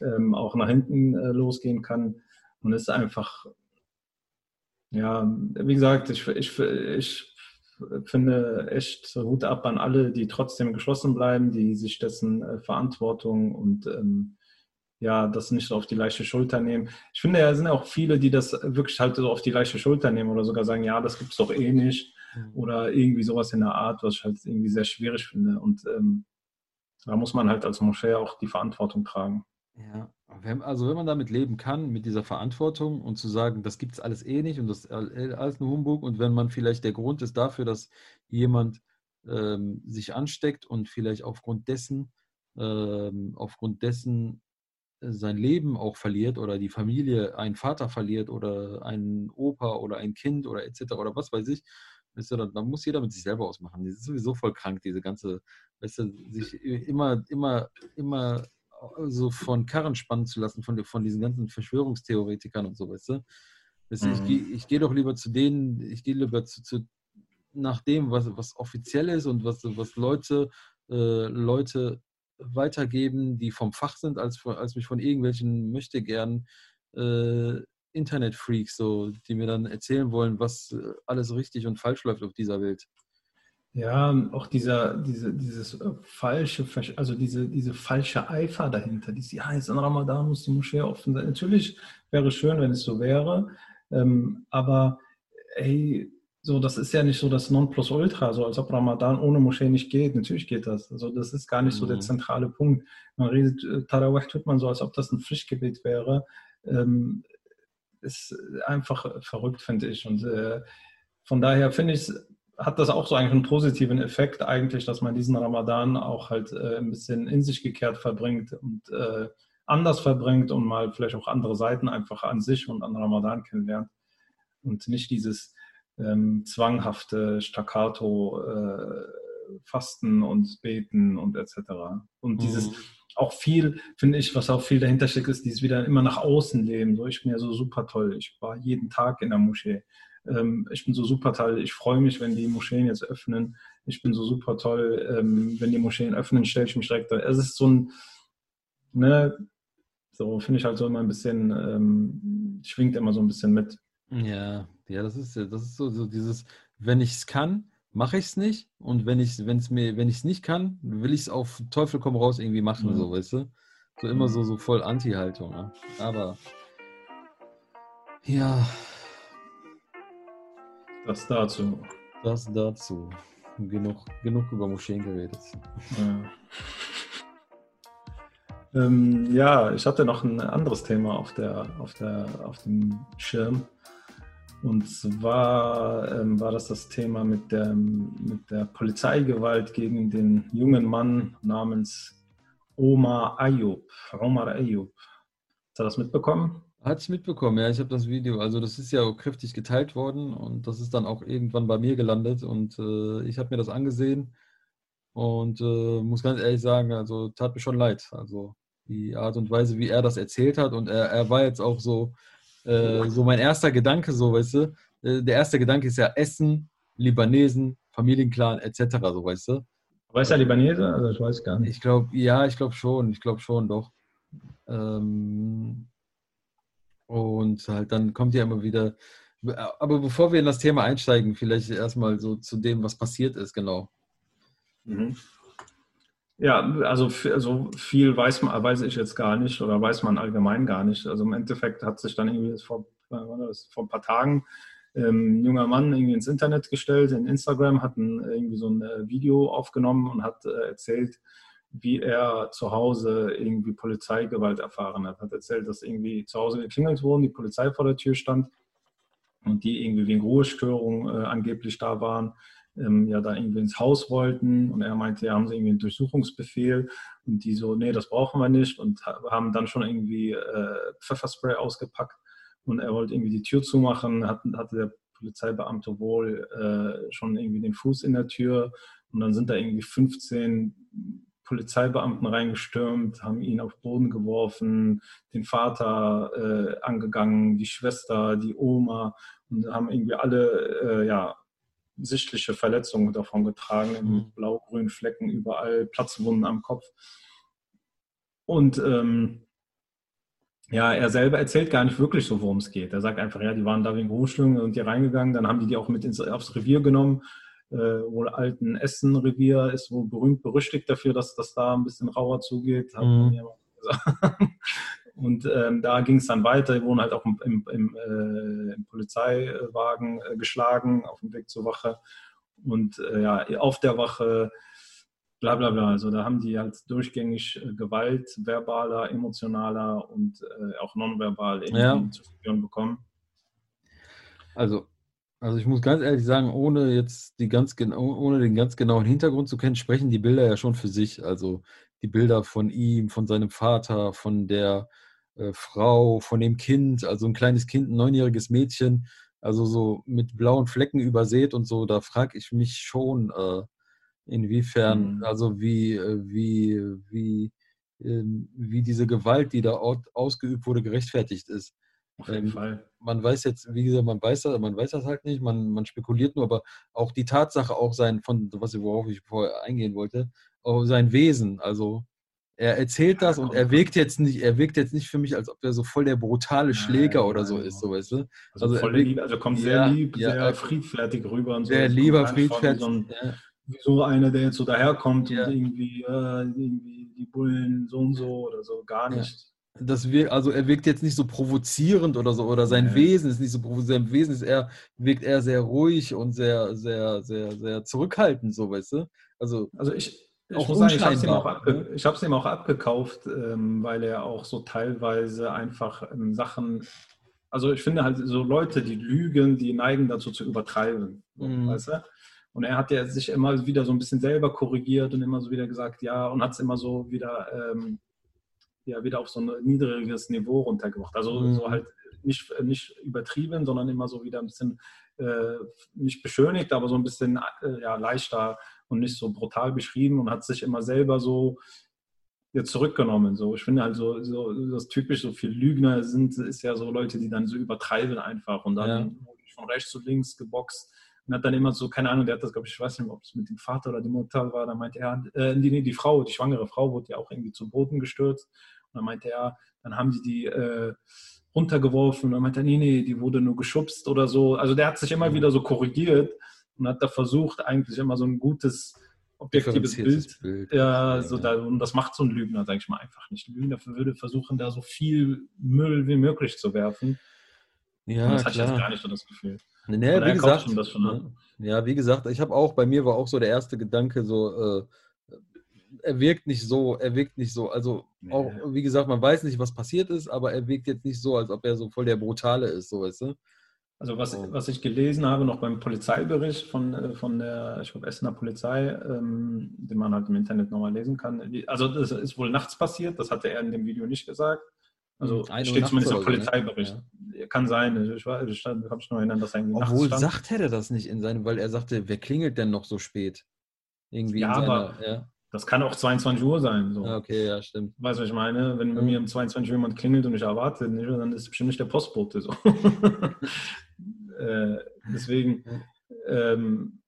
ähm, auch nach hinten äh, losgehen kann. Und es ist einfach, ja, wie gesagt, ich, ich, ich finde echt Hut ab an alle, die trotzdem geschlossen bleiben, die sich dessen äh, Verantwortung und ähm, ja, das nicht so auf die leichte Schulter nehmen. Ich finde, ja, sind auch viele, die das wirklich halt so auf die leichte Schulter nehmen oder sogar sagen, ja, das gibt es doch eh nicht. Mhm. oder irgendwie sowas in der Art, was ich halt irgendwie sehr schwierig finde. Und ähm, da muss man halt als Moschee auch die Verantwortung tragen. Ja, also wenn man damit leben kann, mit dieser Verantwortung und zu sagen, das gibt es alles eh nicht und das ist alles nur Humbug und wenn man vielleicht der Grund ist dafür, dass jemand ähm, sich ansteckt und vielleicht aufgrund dessen, ähm, aufgrund dessen sein Leben auch verliert oder die Familie einen Vater verliert oder einen Opa oder ein Kind oder etc. oder was weiß ich, Weißt du, da muss jeder mit sich selber ausmachen. Die ist sowieso voll krank, diese ganze, weißt du, sich immer, immer, immer so von Karren spannen zu lassen, von, von diesen ganzen Verschwörungstheoretikern und so, weißt du. Weißt du mhm. Ich gehe ich geh doch lieber zu denen, ich gehe lieber zu, zu, nach dem, was, was offiziell ist und was, was Leute, äh, Leute weitergeben, die vom Fach sind, als, als mich von irgendwelchen möchte gern äh, Internetfreaks, so, die mir dann erzählen wollen, was äh, alles richtig und falsch läuft auf dieser Welt. Ja, auch dieser, diese, dieses äh, falsche, also diese, diese falsche Eifer dahinter, dieses, ja, jetzt an Ramadan muss die Moschee offen sein. Natürlich wäre es schön, wenn es so wäre, ähm, aber ey, so, das ist ja nicht so das Nonplusultra, so als ob Ramadan ohne Moschee nicht geht. Natürlich geht das. Also das ist gar nicht so der mhm. zentrale Punkt. Man redet, äh, Tarawih tut man so, als ob das ein Pflichtgebet wäre. Ähm, ist einfach verrückt, finde ich. Und äh, von daher finde ich, hat das auch so eigentlich einen positiven Effekt eigentlich, dass man diesen Ramadan auch halt äh, ein bisschen in sich gekehrt verbringt und äh, anders verbringt und mal vielleicht auch andere Seiten einfach an sich und an Ramadan kennenlernt und nicht dieses ähm, zwanghafte Staccato äh, Fasten und Beten und etc. Und dieses mhm. auch viel, finde ich, was auch viel dahinter steckt, ist dieses wieder immer nach außen leben. So, ich bin ja so super toll. Ich war jeden Tag in der Moschee. Ähm, ich bin so super toll. Ich freue mich, wenn die Moscheen jetzt öffnen. Ich bin so super toll. Ähm, wenn die Moscheen öffnen, stelle ich mich direkt da. Es ist so ein, ne, so finde ich halt so immer ein bisschen, ähm, schwingt immer so ein bisschen mit. Ja, ja, das ist das ist so, so dieses, wenn ich es kann, mache ich es nicht. Und wenn ich es mir, wenn ich es nicht kann, will ich es auf Teufel komm raus irgendwie machen, mhm. so, weißt du? So immer so, so voll Anti-Haltung. Ne? Aber ja. Das dazu. Das dazu. Genug, genug über Moscheen geredet. Ja. Ähm, ja, ich hatte noch ein anderes Thema auf, der, auf, der, auf dem Schirm. Und zwar ähm, war das das Thema mit der, mit der Polizeigewalt gegen den jungen Mann namens Omar Ayub. Omar Ayub. Hast du das mitbekommen? Hatte ich mitbekommen, ja, ich habe das Video. Also das ist ja auch kräftig geteilt worden und das ist dann auch irgendwann bei mir gelandet und äh, ich habe mir das angesehen und äh, muss ganz ehrlich sagen, also tat mir schon leid. Also die Art und Weise, wie er das erzählt hat und er, er war jetzt auch so äh, so mein erster Gedanke, so, weißt du, äh, der erste Gedanke ist ja Essen, Libanesen, Familienclan, etc., so, weißt du. Weißt du Libanese? Also ich weiß gar nicht. Ich glaube, ja, ich glaube schon, ich glaube schon, doch. Ähm, und halt dann kommt ja immer wieder, aber bevor wir in das Thema einsteigen, vielleicht erstmal so zu dem, was passiert ist, genau. Mhm. Ja, also, also viel weiß, man, weiß ich jetzt gar nicht oder weiß man allgemein gar nicht. Also im Endeffekt hat sich dann irgendwie vor, vor ein paar Tagen ähm, ein junger Mann irgendwie ins Internet gestellt, in Instagram, hat ein, irgendwie so ein äh, Video aufgenommen und hat äh, erzählt, wie er zu Hause irgendwie Polizeigewalt erfahren hat. Hat erzählt, dass irgendwie zu Hause geklingelt wurden, die Polizei vor der Tür stand und die irgendwie wegen Ruhestörung äh, angeblich da waren ähm, ja da irgendwie ins Haus wollten. Und er meinte, ja, haben sie irgendwie einen Durchsuchungsbefehl? Und die so, nee, das brauchen wir nicht. Und haben dann schon irgendwie äh, Pfefferspray ausgepackt. Und er wollte irgendwie die Tür zumachen, hat, hatte der Polizeibeamte wohl äh, schon irgendwie den Fuß in der Tür. Und dann sind da irgendwie 15 Polizeibeamten reingestürmt, haben ihn auf Boden geworfen, den Vater äh, angegangen, die Schwester, die Oma und haben irgendwie alle äh, ja, sichtliche Verletzungen davon getragen, mhm. blau-grünen Flecken überall, Platzwunden am Kopf. Und ähm, ja, er selber erzählt gar nicht wirklich so, worum es geht. Er sagt einfach, ja, die waren da wegen Berufsschwingen und die reingegangen, dann haben die die auch mit ins, aufs Revier genommen. Äh, wohl alten Essen-Revier ist wohl berühmt berüchtigt dafür, dass das da ein bisschen rauer zugeht. Mhm. Und ähm, da ging es dann weiter. Die wurden halt auch im, im, im, äh, im Polizeiwagen äh, geschlagen auf dem Weg zur Wache. Und äh, ja, auf der Wache, bla bla bla. Also da haben die halt durchgängig äh, Gewalt, verbaler, emotionaler und äh, auch nonverbal ja. zu spüren bekommen. Also also ich muss ganz ehrlich sagen, ohne jetzt die ganz ohne den ganz genauen Hintergrund zu kennen, sprechen die Bilder ja schon für sich. Also die Bilder von ihm, von seinem Vater, von der äh, Frau, von dem Kind, also ein kleines Kind, ein neunjähriges Mädchen, also so mit blauen Flecken übersät und so, da frage ich mich schon, äh, inwiefern, mhm. also wie, äh, wie, wie, ähm, wie diese Gewalt, die da ausgeübt wurde, gerechtfertigt ist. Auf jeden ähm, Fall. Man weiß jetzt, wie gesagt, man weiß das, man weiß das halt nicht, man, man spekuliert nur, aber auch die Tatsache, auch sein, von was worauf ich vorher eingehen wollte, sein Wesen, also er erzählt das und er wirkt jetzt nicht, er wirkt jetzt nicht für mich, als ob er so voll der brutale Schläger nein, oder so ist, so weißt du. Also, also, voll lieb, also kommt sehr ja, lieb, ja, sehr friedfertig rüber und so. Sehr lieber, friedfertig. So, ein, ja. wie so einer, der jetzt so daherkommt und irgendwie, äh, irgendwie die Bullen so und so oder so, gar nicht. Das wir, also er wirkt jetzt nicht so provozierend oder so, oder sein Nee. Wesen ist nicht so provozierend. Sein Wesen ist eher, wirkt eher sehr ruhig und sehr, sehr, sehr, sehr zurückhaltend, so weißt du? Also, Also ich, ich Auch muss sagen, ich habe es ihm, abge ihm auch abgekauft, ähm, weil er auch so teilweise einfach ähm, Sachen, also ich finde halt so Leute, die lügen, die neigen dazu zu übertreiben, Mhm. weißt du? Und er hat ja sich immer wieder so ein bisschen selber korrigiert und immer so wieder gesagt, ja, und hat es immer so wieder, ähm, ja, wieder auf so ein niedriges Niveau runtergebracht. Also Mhm. so halt nicht, nicht übertrieben, sondern immer so wieder ein bisschen äh, nicht beschönigt, aber so ein bisschen äh, ja, leichter und nicht so brutal beschrieben und hat sich immer selber so jetzt zurückgenommen. So, ich finde halt so, so das typisch so viel Lügner sind, ist ja so Leute, die dann so übertreiben einfach und dann Ja. von rechts zu links geboxt und hat dann immer so, keine Ahnung, der hat das, glaube ich, ich weiß nicht, ob es mit dem Vater oder dem Mutter war, da meinte er, äh, die, nee, die Frau, die schwangere Frau wurde ja auch irgendwie zu Boden gestürzt dann meinte er, dann haben die die äh, runtergeworfen und dann meinte er, nee, nee, die wurde nur geschubst oder so. Also der hat sich immer wieder so korrigiert und hat da versucht, eigentlich immer so ein gutes, objektives Bild Bild. ja, so da, und das macht so ein Lügner, sage ich mal, einfach nicht. Ein Lügner würde versuchen, da so viel Müll wie möglich zu werfen. Ja, und das hatte ich jetzt klar. gar nicht so das Gefühl. Nee, Von wie gesagt, schon ab. ne? ja, wie gesagt, ich habe auch, bei mir war auch so der erste Gedanke so, äh, er wirkt nicht so, er wirkt nicht so, also Nee. auch, wie gesagt, man weiß nicht, was passiert ist, aber er wirkt jetzt nicht so, als ob er so voll der Brutale ist, so weißt du? Also was, Oh. was ich gelesen habe, noch beim Polizeibericht von, äh, von der, ich glaube, Essener Polizei, ähm, den man halt im Internet nochmal lesen kann. Also das ist wohl nachts passiert, das hatte er in dem Video nicht gesagt. Also Hm, ein Uhr steht zumindest im oder so, ne? Polizeibericht. Kann sein, ich, weiß- ich kann mich noch erinnern, dass er irgendwie Obwohl nachts stand. sagt er das nicht in seinem, weil er sagte, wer klingelt denn noch so spät? Irgendwie Ja, in seiner, aber- ja. Das kann auch 22 Uhr sein. So. Ah, okay, ja, stimmt. Weißt du, was ich meine? Wenn bei Mhm. mir um 22 Uhr jemand klingelt und ich erwarte dann ist es bestimmt nicht der Postbote. So. äh, deswegen ähm,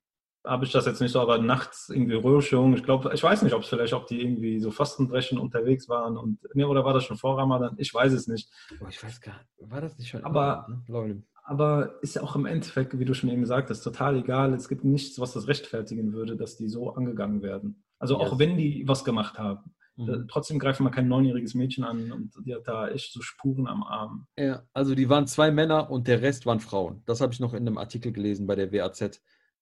habe ich das jetzt nicht so, aber nachts irgendwie Röhrschung. Ich glaube, ich weiß nicht, ob es vielleicht, ob die irgendwie so Fastenbrechen unterwegs waren und nee, oder war das schon vor Ramadan? Ich weiß es nicht. Oh, ich weiß gar nicht, war das nicht schon Aber- immer, ne? Leute. Aber ist ja auch im Endeffekt, wie du schon eben gesagt hast, total egal. Es gibt nichts, was das rechtfertigen würde, dass die so angegangen werden. Also auch Ja. wenn die was gemacht haben. Mhm. Trotzdem greifen wir kein neunjähriges Mädchen an und die hat da echt so Spuren am Arm. Ja, also die waren zwei Männer und der Rest waren Frauen. Das habe ich noch in einem Artikel gelesen bei der WAZ.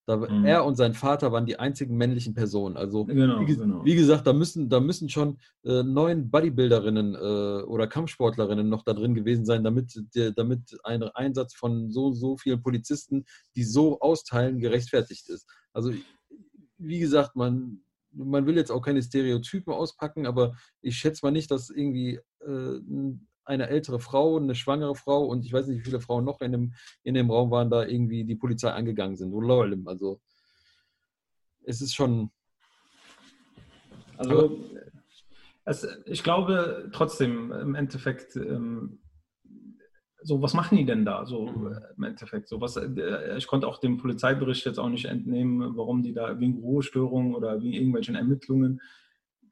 Da, Mhm. Er und sein Vater waren die einzigen männlichen Personen. Also Genau, wie, ge- genau. wie gesagt, da müssen, da müssen schon äh, neun Bodybuilderinnen äh, oder Kampfsportlerinnen noch da drin gewesen sein, damit, der, damit ein Einsatz von so, so vielen Polizisten, die so austeilen, gerechtfertigt ist. Also wie gesagt, man, man will jetzt auch keine Stereotypen auspacken, aber ich schätze mal nicht, dass irgendwie äh, eine ältere Frau, eine schwangere Frau und ich weiß nicht, wie viele Frauen noch in dem, in dem Raum waren, da irgendwie die Polizei angegangen sind. Also es ist schon, Also es, ich glaube trotzdem im Endeffekt, ähm, so was machen die denn da? So Mhm. äh, im Endeffekt, so was. Äh, ich konnte auch dem Polizeibericht jetzt auch nicht entnehmen, warum die da wegen Ruhestörungen oder wegen irgendwelchen Ermittlungen.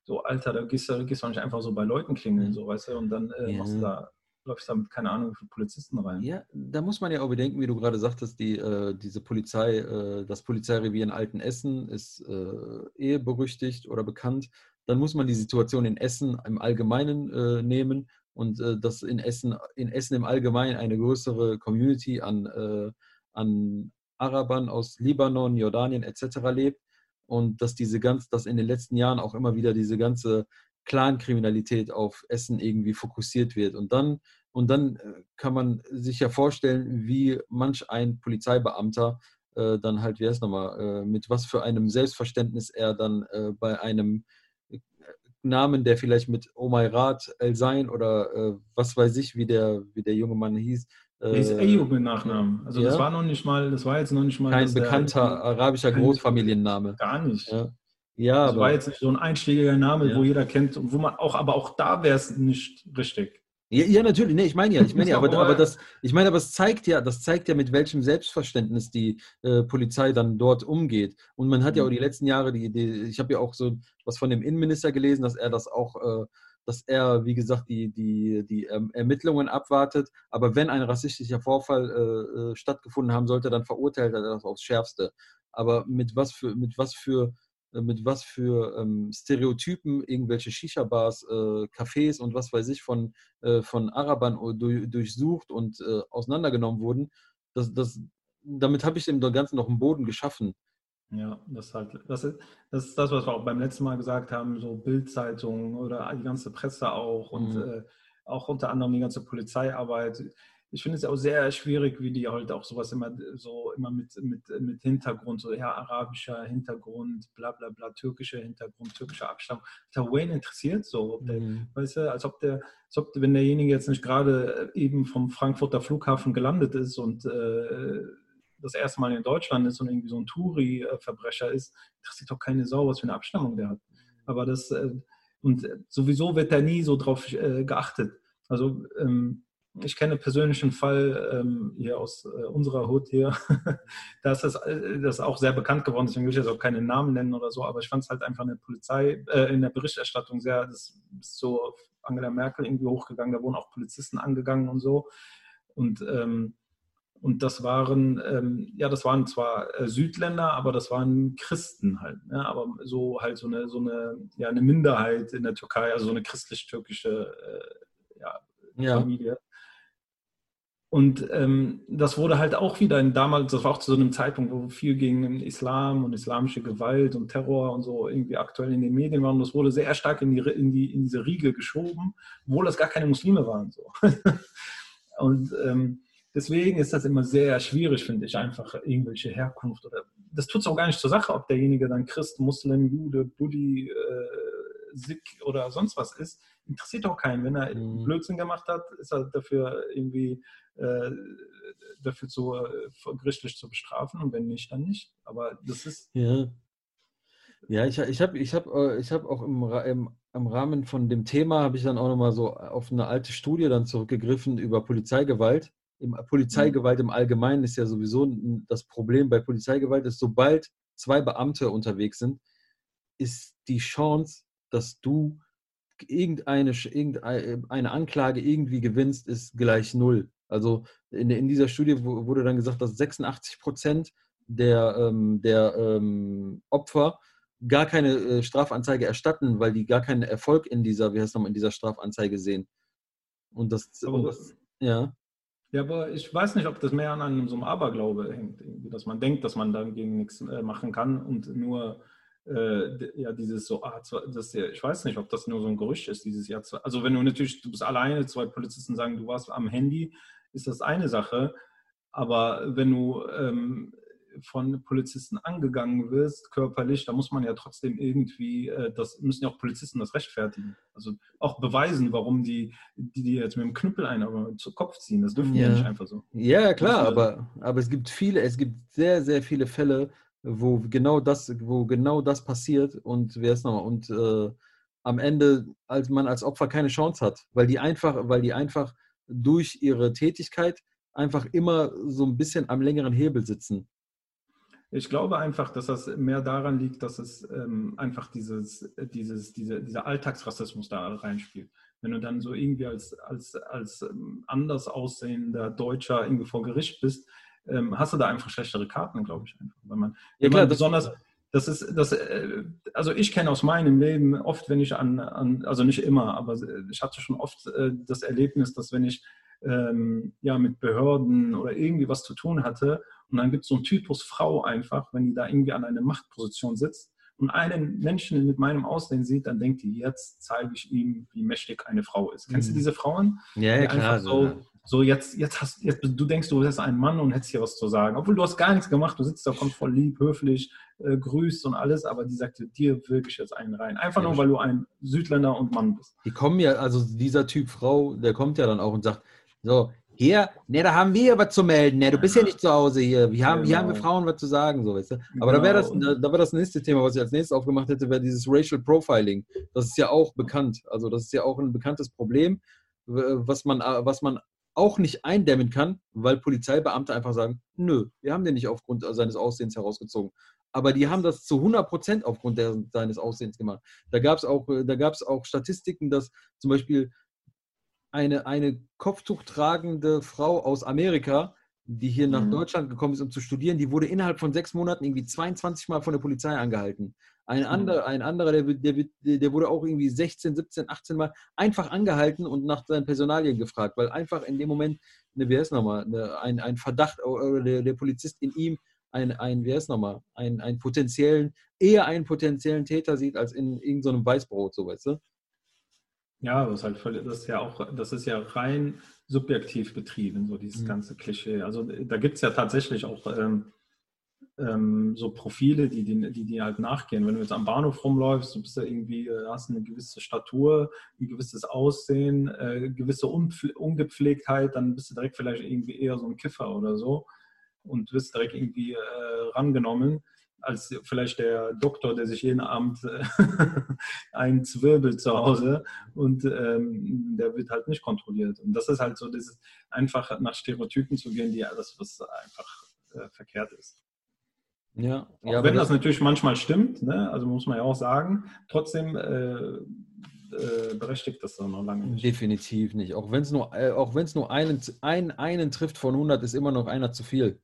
So Alter, da gehst du, gehst du nicht einfach so bei Leuten klingeln, so weißt du, und dann äh, Ja. machst du da läufst da mit keine Ahnung viele Polizisten rein. Ja, da muss man ja auch bedenken, wie du gerade sagtest, die, äh, diese Polizei, äh, das Polizeirevier in Altenessen ist äh, eh berüchtigt oder bekannt. Dann muss man die Situation in Essen im Allgemeinen äh, nehmen und äh, dass in Essen, in Essen im Allgemeinen eine größere Community an, äh, an Arabern aus Libanon, Jordanien etc. lebt und dass diese ganz, dass in den letzten Jahren auch immer wieder diese ganze Clankriminalität auf Essen irgendwie fokussiert wird. Und dann, und dann äh, kann man sich ja vorstellen, wie manch ein Polizeibeamter äh, dann halt, wie heißt nochmal, äh, mit was für einem Selbstverständnis er dann äh, bei einem Namen, der vielleicht mit Omairat El Sein oder äh, was weiß ich, wie der, wie der junge Mann hieß. Der ist äh, Ayub mit Nachnamen. Also das ja. war noch nicht mal, das war jetzt noch nicht mal kein dass der- bekannter arabischer Großfamilienname. Gar nicht. Ja, ja Das aber. war jetzt nicht so ein einschlägiger Name, Ja. wo jeder kennt und wo man auch, aber auch da wäre es nicht richtig. Ja, ja, natürlich. Nee, ich meine ja, ich meine ja, aber, Aber- das, ich meine, aber es zeigt ja, das zeigt ja, mit welchem Selbstverständnis die äh, Polizei dann dort umgeht. Und man hat ja auch die letzten Jahre, die, die ich habe ja auch so was von dem Innenminister gelesen, dass er das auch, äh, dass er, wie gesagt, die, die, die ähm, Ermittlungen abwartet. Aber wenn ein rassistischer Vorfall äh, äh, stattgefunden haben sollte, dann verurteilt er das aufs Schärfste. Aber mit was für, mit was für mit was für ähm, Stereotypen irgendwelche Shisha-Bars, äh, Cafés und was weiß ich von, äh, von Arabern durch, durchsucht und äh, auseinandergenommen wurden. Das, das, damit habe ich dem Ganzen noch einen Boden geschaffen. Ja, das ist, halt, das, ist, das ist das, was wir auch beim letzten Mal gesagt haben, so Bildzeitungen oder die ganze Presse auch und mhm. äh, auch unter anderem die ganze Polizeiarbeit ich finde es auch sehr schwierig, wie die halt auch sowas immer so immer mit, mit, mit Hintergrund, so ja, arabischer Hintergrund, bla bla bla, türkischer Hintergrund, türkischer Abstammung. Der Wayne interessiert so, der, mhm. weißt du, als ob der, als ob wenn derjenige jetzt nicht gerade eben vom Frankfurter Flughafen gelandet ist und äh, das erste Mal in Deutschland ist und irgendwie so ein Touri-Verbrecher ist, interessiert doch keine Sau, was für eine Abstammung der hat. Aber das, äh, und sowieso wird da nie so drauf äh, geachtet. Also, ähm, ich kenne persönlich einen Fall ähm, hier aus äh, unserer Hut hier. da ist das, äh, das ist auch sehr bekannt geworden, deswegen will ich jetzt auch keine Namen nennen oder so, aber ich fand es halt einfach in der Polizei, äh, in der Berichterstattung sehr, das ist so Angela Merkel irgendwie hochgegangen, da wurden auch Polizisten angegangen und so. Und, ähm, und das waren, ähm, ja, das waren zwar äh, Südländer, aber das waren Christen halt, ne? aber so halt so eine, so eine, ja, eine Minderheit in der Türkei, also so eine christlich-türkische äh, ja, ja. Und ähm, das wurde halt auch wieder in damals, das war auch zu so einem Zeitpunkt, wo viel gegen Islam und islamische Gewalt und Terror und so irgendwie aktuell in den Medien war. Und das wurde sehr stark in, die, in, die, in diese Riegel geschoben, obwohl das gar keine Muslime waren. So. und ähm, deswegen ist das immer sehr schwierig, finde ich, einfach irgendwelche Herkunft oder das tut es auch gar nicht zur Sache, ob derjenige dann Christ, Muslim, Jude, Buddhi, äh, Sikh oder sonst was ist. Interessiert auch keinen. Wenn er mhm. Blödsinn gemacht hat, ist er dafür irgendwie äh, dafür zu, äh, gerichtlich zu bestrafen und wenn nicht, dann nicht. Aber das ist. Ja. Ja, ich, ich habe ich hab, äh, ich hab auch im, im, im Rahmen von dem Thema, habe ich dann auch nochmal so auf eine alte Studie dann zurückgegriffen über Polizeigewalt. Im, Polizeigewalt im Allgemeinen ist ja sowieso das Problem bei Polizeigewalt, ist sobald zwei Beamte unterwegs sind, ist die Chance, dass du irgendeine, irgendeine Anklage irgendwie gewinnst, ist gleich null. Also in, in dieser Studie wurde dann gesagt, dass 86 Prozent der, ähm, der ähm, Opfer gar keine äh, Strafanzeige erstatten, weil die gar keinen Erfolg in dieser, wie heißt nochmal, in dieser Strafanzeige sehen. Und das, und das ja. Ja, aber ich weiß nicht, ob das mehr an einem so einem Aberglaube hängt, dass man denkt, dass man dagegen nichts äh, machen kann und nur äh, ja dieses so, ah, das, ich weiß nicht, ob das nur so ein Gerücht ist dieses Jahr. Also wenn du natürlich, du bist alleine, zwei Polizisten sagen, du warst am Handy, ist das eine Sache. Aber wenn du ähm, von Polizisten angegangen wirst, körperlich, da muss man ja trotzdem irgendwie, äh, das müssen ja auch Polizisten das rechtfertigen. Also auch beweisen, warum die, die, die jetzt mit dem Knüppel einen aber zu Kopf ziehen. Das dürfen ja, ja nicht einfach so. Ja, klar, aber, aber es gibt viele, es gibt sehr, sehr viele Fälle, wo genau das, wo genau das passiert und wer ist nochmal und äh, am Ende, als man als Opfer keine Chance hat, weil die einfach, weil die einfach durch ihre Tätigkeit einfach immer so ein bisschen am längeren Hebel sitzen. Ich glaube einfach, dass das mehr daran liegt, dass es ähm, einfach dieses, dieses, diese, dieser Alltagsrassismus da reinspielt. Wenn du dann so irgendwie als, als, als ähm, anders aussehender Deutscher irgendwie vor Gericht bist, ähm, hast du da einfach schlechtere Karten, glaube ich. Einfach. Weil man, ja, klar, man besonders, das ist, das, äh, also ich kenne aus meinem Leben oft, wenn ich an, an, also nicht immer, aber ich hatte schon oft äh, das Erlebnis, dass wenn ich ähm, ja, mit Behörden oder irgendwie was zu tun hatte. Und dann gibt es so einen Typus Frau einfach, wenn die da irgendwie an einer Machtposition sitzt und einen Menschen mit meinem Aussehen sieht, dann denkt die, jetzt zeige ich ihm, wie mächtig eine Frau ist. Kennst du mhm. diese Frauen? Ja, ja klar. So, so jetzt, jetzt hast jetzt, du denkst, du bist ein Mann und hättest hier was zu sagen. Obwohl du hast gar nichts gemacht, du sitzt da, kommst voll lieb, höflich, äh, grüßt und alles, aber die sagt dir wirklich jetzt einen rein. Einfach ja, nur, weil du ein Südländer und Mann bist. Die kommen ja, also dieser Typ Frau, der kommt ja dann auch und sagt, so, hier, ne, da haben wir was zu melden, ne, du bist ja nicht zu Hause hier. Wir haben, genau. Hier haben wir. Frauen was zu sagen, so, weißt du? Aber genau. da wäre das, da, da wäre das nächste Thema, was ich als nächstes aufgemacht hätte, wäre dieses Racial Profiling. Das ist ja auch bekannt. Also, das ist ja auch ein bekanntes Problem, was man, was man auch nicht eindämmen kann, weil Polizeibeamte einfach sagen, nö, wir haben den nicht aufgrund seines Aussehens herausgezogen. Aber die haben das zu 100 Prozent aufgrund der, seines Aussehens gemacht. Da gab es auch, auch Statistiken, dass zum Beispiel eine, eine Kopftuch tragende Frau aus Amerika die hier nach mhm. Deutschland gekommen ist, um zu studieren, die wurde innerhalb von sechs Monaten irgendwie 22 Mal von der Polizei angehalten. Ein, mhm. anderer, ein anderer, der, der, der wurde auch irgendwie 16, 17, 18 Mal einfach angehalten und nach seinen Personalien gefragt, weil einfach in dem Moment, eine, wie heißt nochmal, eine, ein, ein Verdacht oder der, der Polizist in ihm ein, ein wie heißt nochmal, ein, einen potenziellen, eher einen potenziellen Täter sieht, als in irgendeinem so Weißbrot, so weißt du? Ja, das ist halt voll, das ist ja auch, das ist ja rein subjektiv betrieben, so dieses mhm. ganze Klischee. Also da gibt es ja tatsächlich auch ähm, ähm, so Profile, die, die, die, die halt nachgehen. Wenn du jetzt am Bahnhof rumläufst, du bist ja irgendwie, äh, hast eine gewisse Statur, ein gewisses Aussehen, äh, gewisse Ungepflegtheit, dann bist du direkt vielleicht irgendwie eher so ein Kiffer oder so und wirst direkt irgendwie äh, rangenommen als vielleicht der Doktor, der sich jeden Abend äh, einzwirbelt zu Hause und ähm, der wird halt nicht kontrolliert. Und das ist halt so, dieses einfach nach Stereotypen zu gehen, die das, was einfach äh, verkehrt ist. Ja, auch ja, wenn das, das, natürlich manchmal stimmt, ne? also muss man ja auch sagen, trotzdem äh, äh, berechtigt das dann noch lange nicht. Definitiv nicht. Auch wenn es nur, äh, auch nur einen, einen, einen trifft von 100, ist immer noch einer zu viel.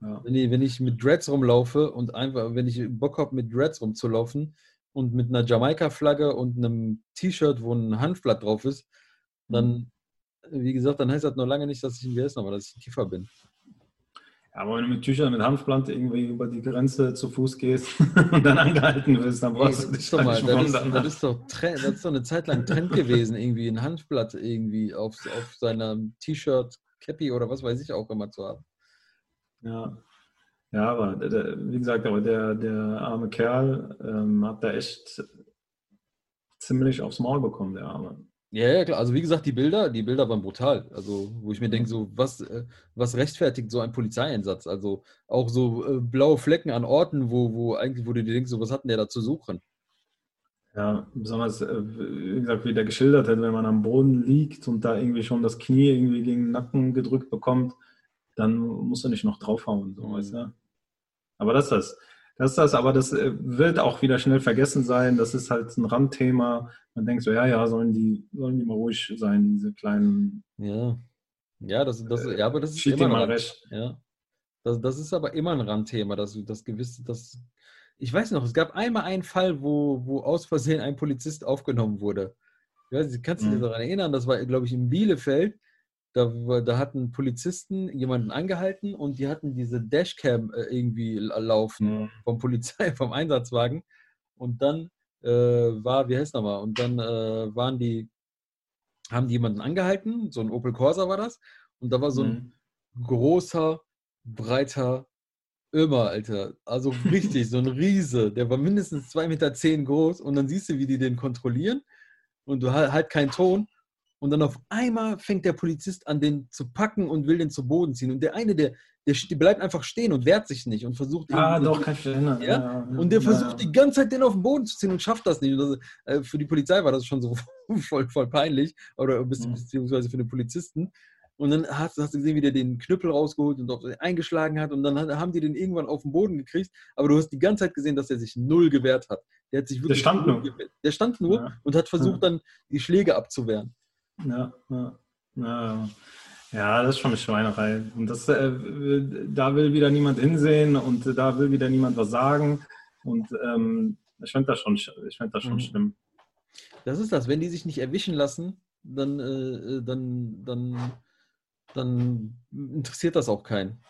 Ja. Wenn, ich, wenn ich mit Dreads rumlaufe und einfach, wenn ich Bock habe, mit Dreads rumzulaufen und mit einer Jamaika-Flagge und einem T-Shirt, wo ein Handblatt drauf ist, dann, mhm. wie gesagt, dann heißt das noch lange nicht, dass ich ein WS aber dass ich ein Kiefer bin. Aber wenn du mit Tüchern mit Hanfblatt irgendwie über die Grenze zu Fuß gehst und dann angehalten wirst, dann brauchst du dich doch mal, das, ist, das, ist doch das ist doch eine Zeit lang Trend gewesen, irgendwie ein Hanfblatt irgendwie auf, auf seinem T-Shirt, Cappy oder was weiß ich auch immer zu haben. Ja. Ja, aber der, wie gesagt, aber der, der arme Kerl ähm, hat da echt ziemlich aufs Maul bekommen, der Arme. Ja, ja, klar. Also wie gesagt, die Bilder, die Bilder waren brutal. Also, wo ich mir denke, so, was, äh, was rechtfertigt so ein Polizeieinsatz? Also auch so äh, blaue Flecken an Orten, wo, wo eigentlich, wo du dir denkst, so, was hat denn der da zu suchen? Ja, besonders, äh, wie gesagt, wie der geschildert hat, wenn man am Boden liegt und da irgendwie schon das Knie irgendwie gegen den Nacken gedrückt bekommt, dann musst du nicht noch draufhauen, so, mhm. weißt du? Aber das ist das. Das ist das, aber das äh, wird auch wieder schnell vergessen sein. Das ist halt ein Randthema. Man denkt so, ja, ja, sollen die, sollen die mal ruhig sein, diese kleinen. Ja. Ja, das, das, ja aber das ist immer mal recht. Ja. Das, das ist aber immer ein Randthema, dass das gewisse, das. Ich weiß noch, es gab einmal einen Fall, wo, wo aus Versehen ein Polizist aufgenommen wurde. Ich weiß, nicht, kannst du dich mhm. daran erinnern? Das war, glaube ich, in Bielefeld. Da, da hatten Polizisten jemanden angehalten und die hatten diese Dashcam äh, irgendwie laufen mhm. vom Polizei, vom Einsatzwagen. Und dann äh, war, wie heißt nochmal, und dann äh, waren die, haben die jemanden angehalten, so ein Opel Corsa war das, und da war so ein mhm. großer, breiter Ömer, Alter. Also richtig, so ein Riese, der war mindestens 2,10 Meter zehn groß und dann siehst du, wie die den kontrollieren und du halt, halt keinen Ton und dann auf einmal fängt der Polizist an, den zu packen und will den zu Boden ziehen. Und der eine, der, der bleibt einfach stehen und wehrt sich nicht und versucht. Ah, doch, kann ich erinnern. Ja? ja? Und der ja, versucht ja. die ganze Zeit, den auf den Boden zu ziehen und schafft das nicht. Das, äh, für die Polizei war das schon so voll, voll peinlich. Oder mhm. beziehungsweise für den Polizisten. Und dann hast, hast, du gesehen, wie der den Knüppel rausgeholt und eingeschlagen hat. Und dann haben die den irgendwann auf den Boden gekriegt. Aber du hast die ganze Zeit gesehen, dass er sich null gewehrt hat. Der hat sich wirklich. Der stand nur. Gewehrt. Der stand nur und hat versucht, dann die Schläge abzuwehren. Ja, ja, ja. Ja, das ist schon eine Schweinerei. Und das, äh, da will wieder niemand hinsehen und da will wieder niemand was sagen. Und ähm, ich finde das schon, ich find das schon mhm. schlimm. Das ist das, wenn die sich nicht erwischen lassen, dann, äh, dann, dann, dann interessiert das auch keinen.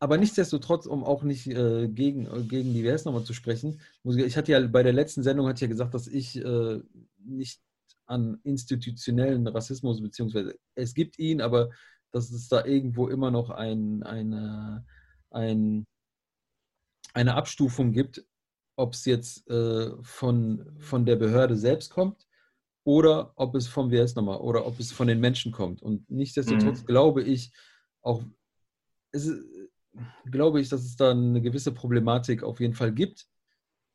Aber nichtsdestotrotz, um auch nicht äh, gegen, gegen die WS nochmal zu sprechen, ich hatte ja bei der letzten Sendung hatte ja gesagt, dass ich äh, nicht an institutionellen Rassismus, beziehungsweise es gibt ihn, aber dass es da irgendwo immer noch ein, eine, ein, eine Abstufung gibt, ob es jetzt äh, von, von der Behörde selbst kommt oder ob es vom WS nochmal oder ob es von den Menschen kommt. Und nichtsdestotrotz mhm. glaube ich auch, es, glaube ich, dass es da eine gewisse Problematik auf jeden Fall gibt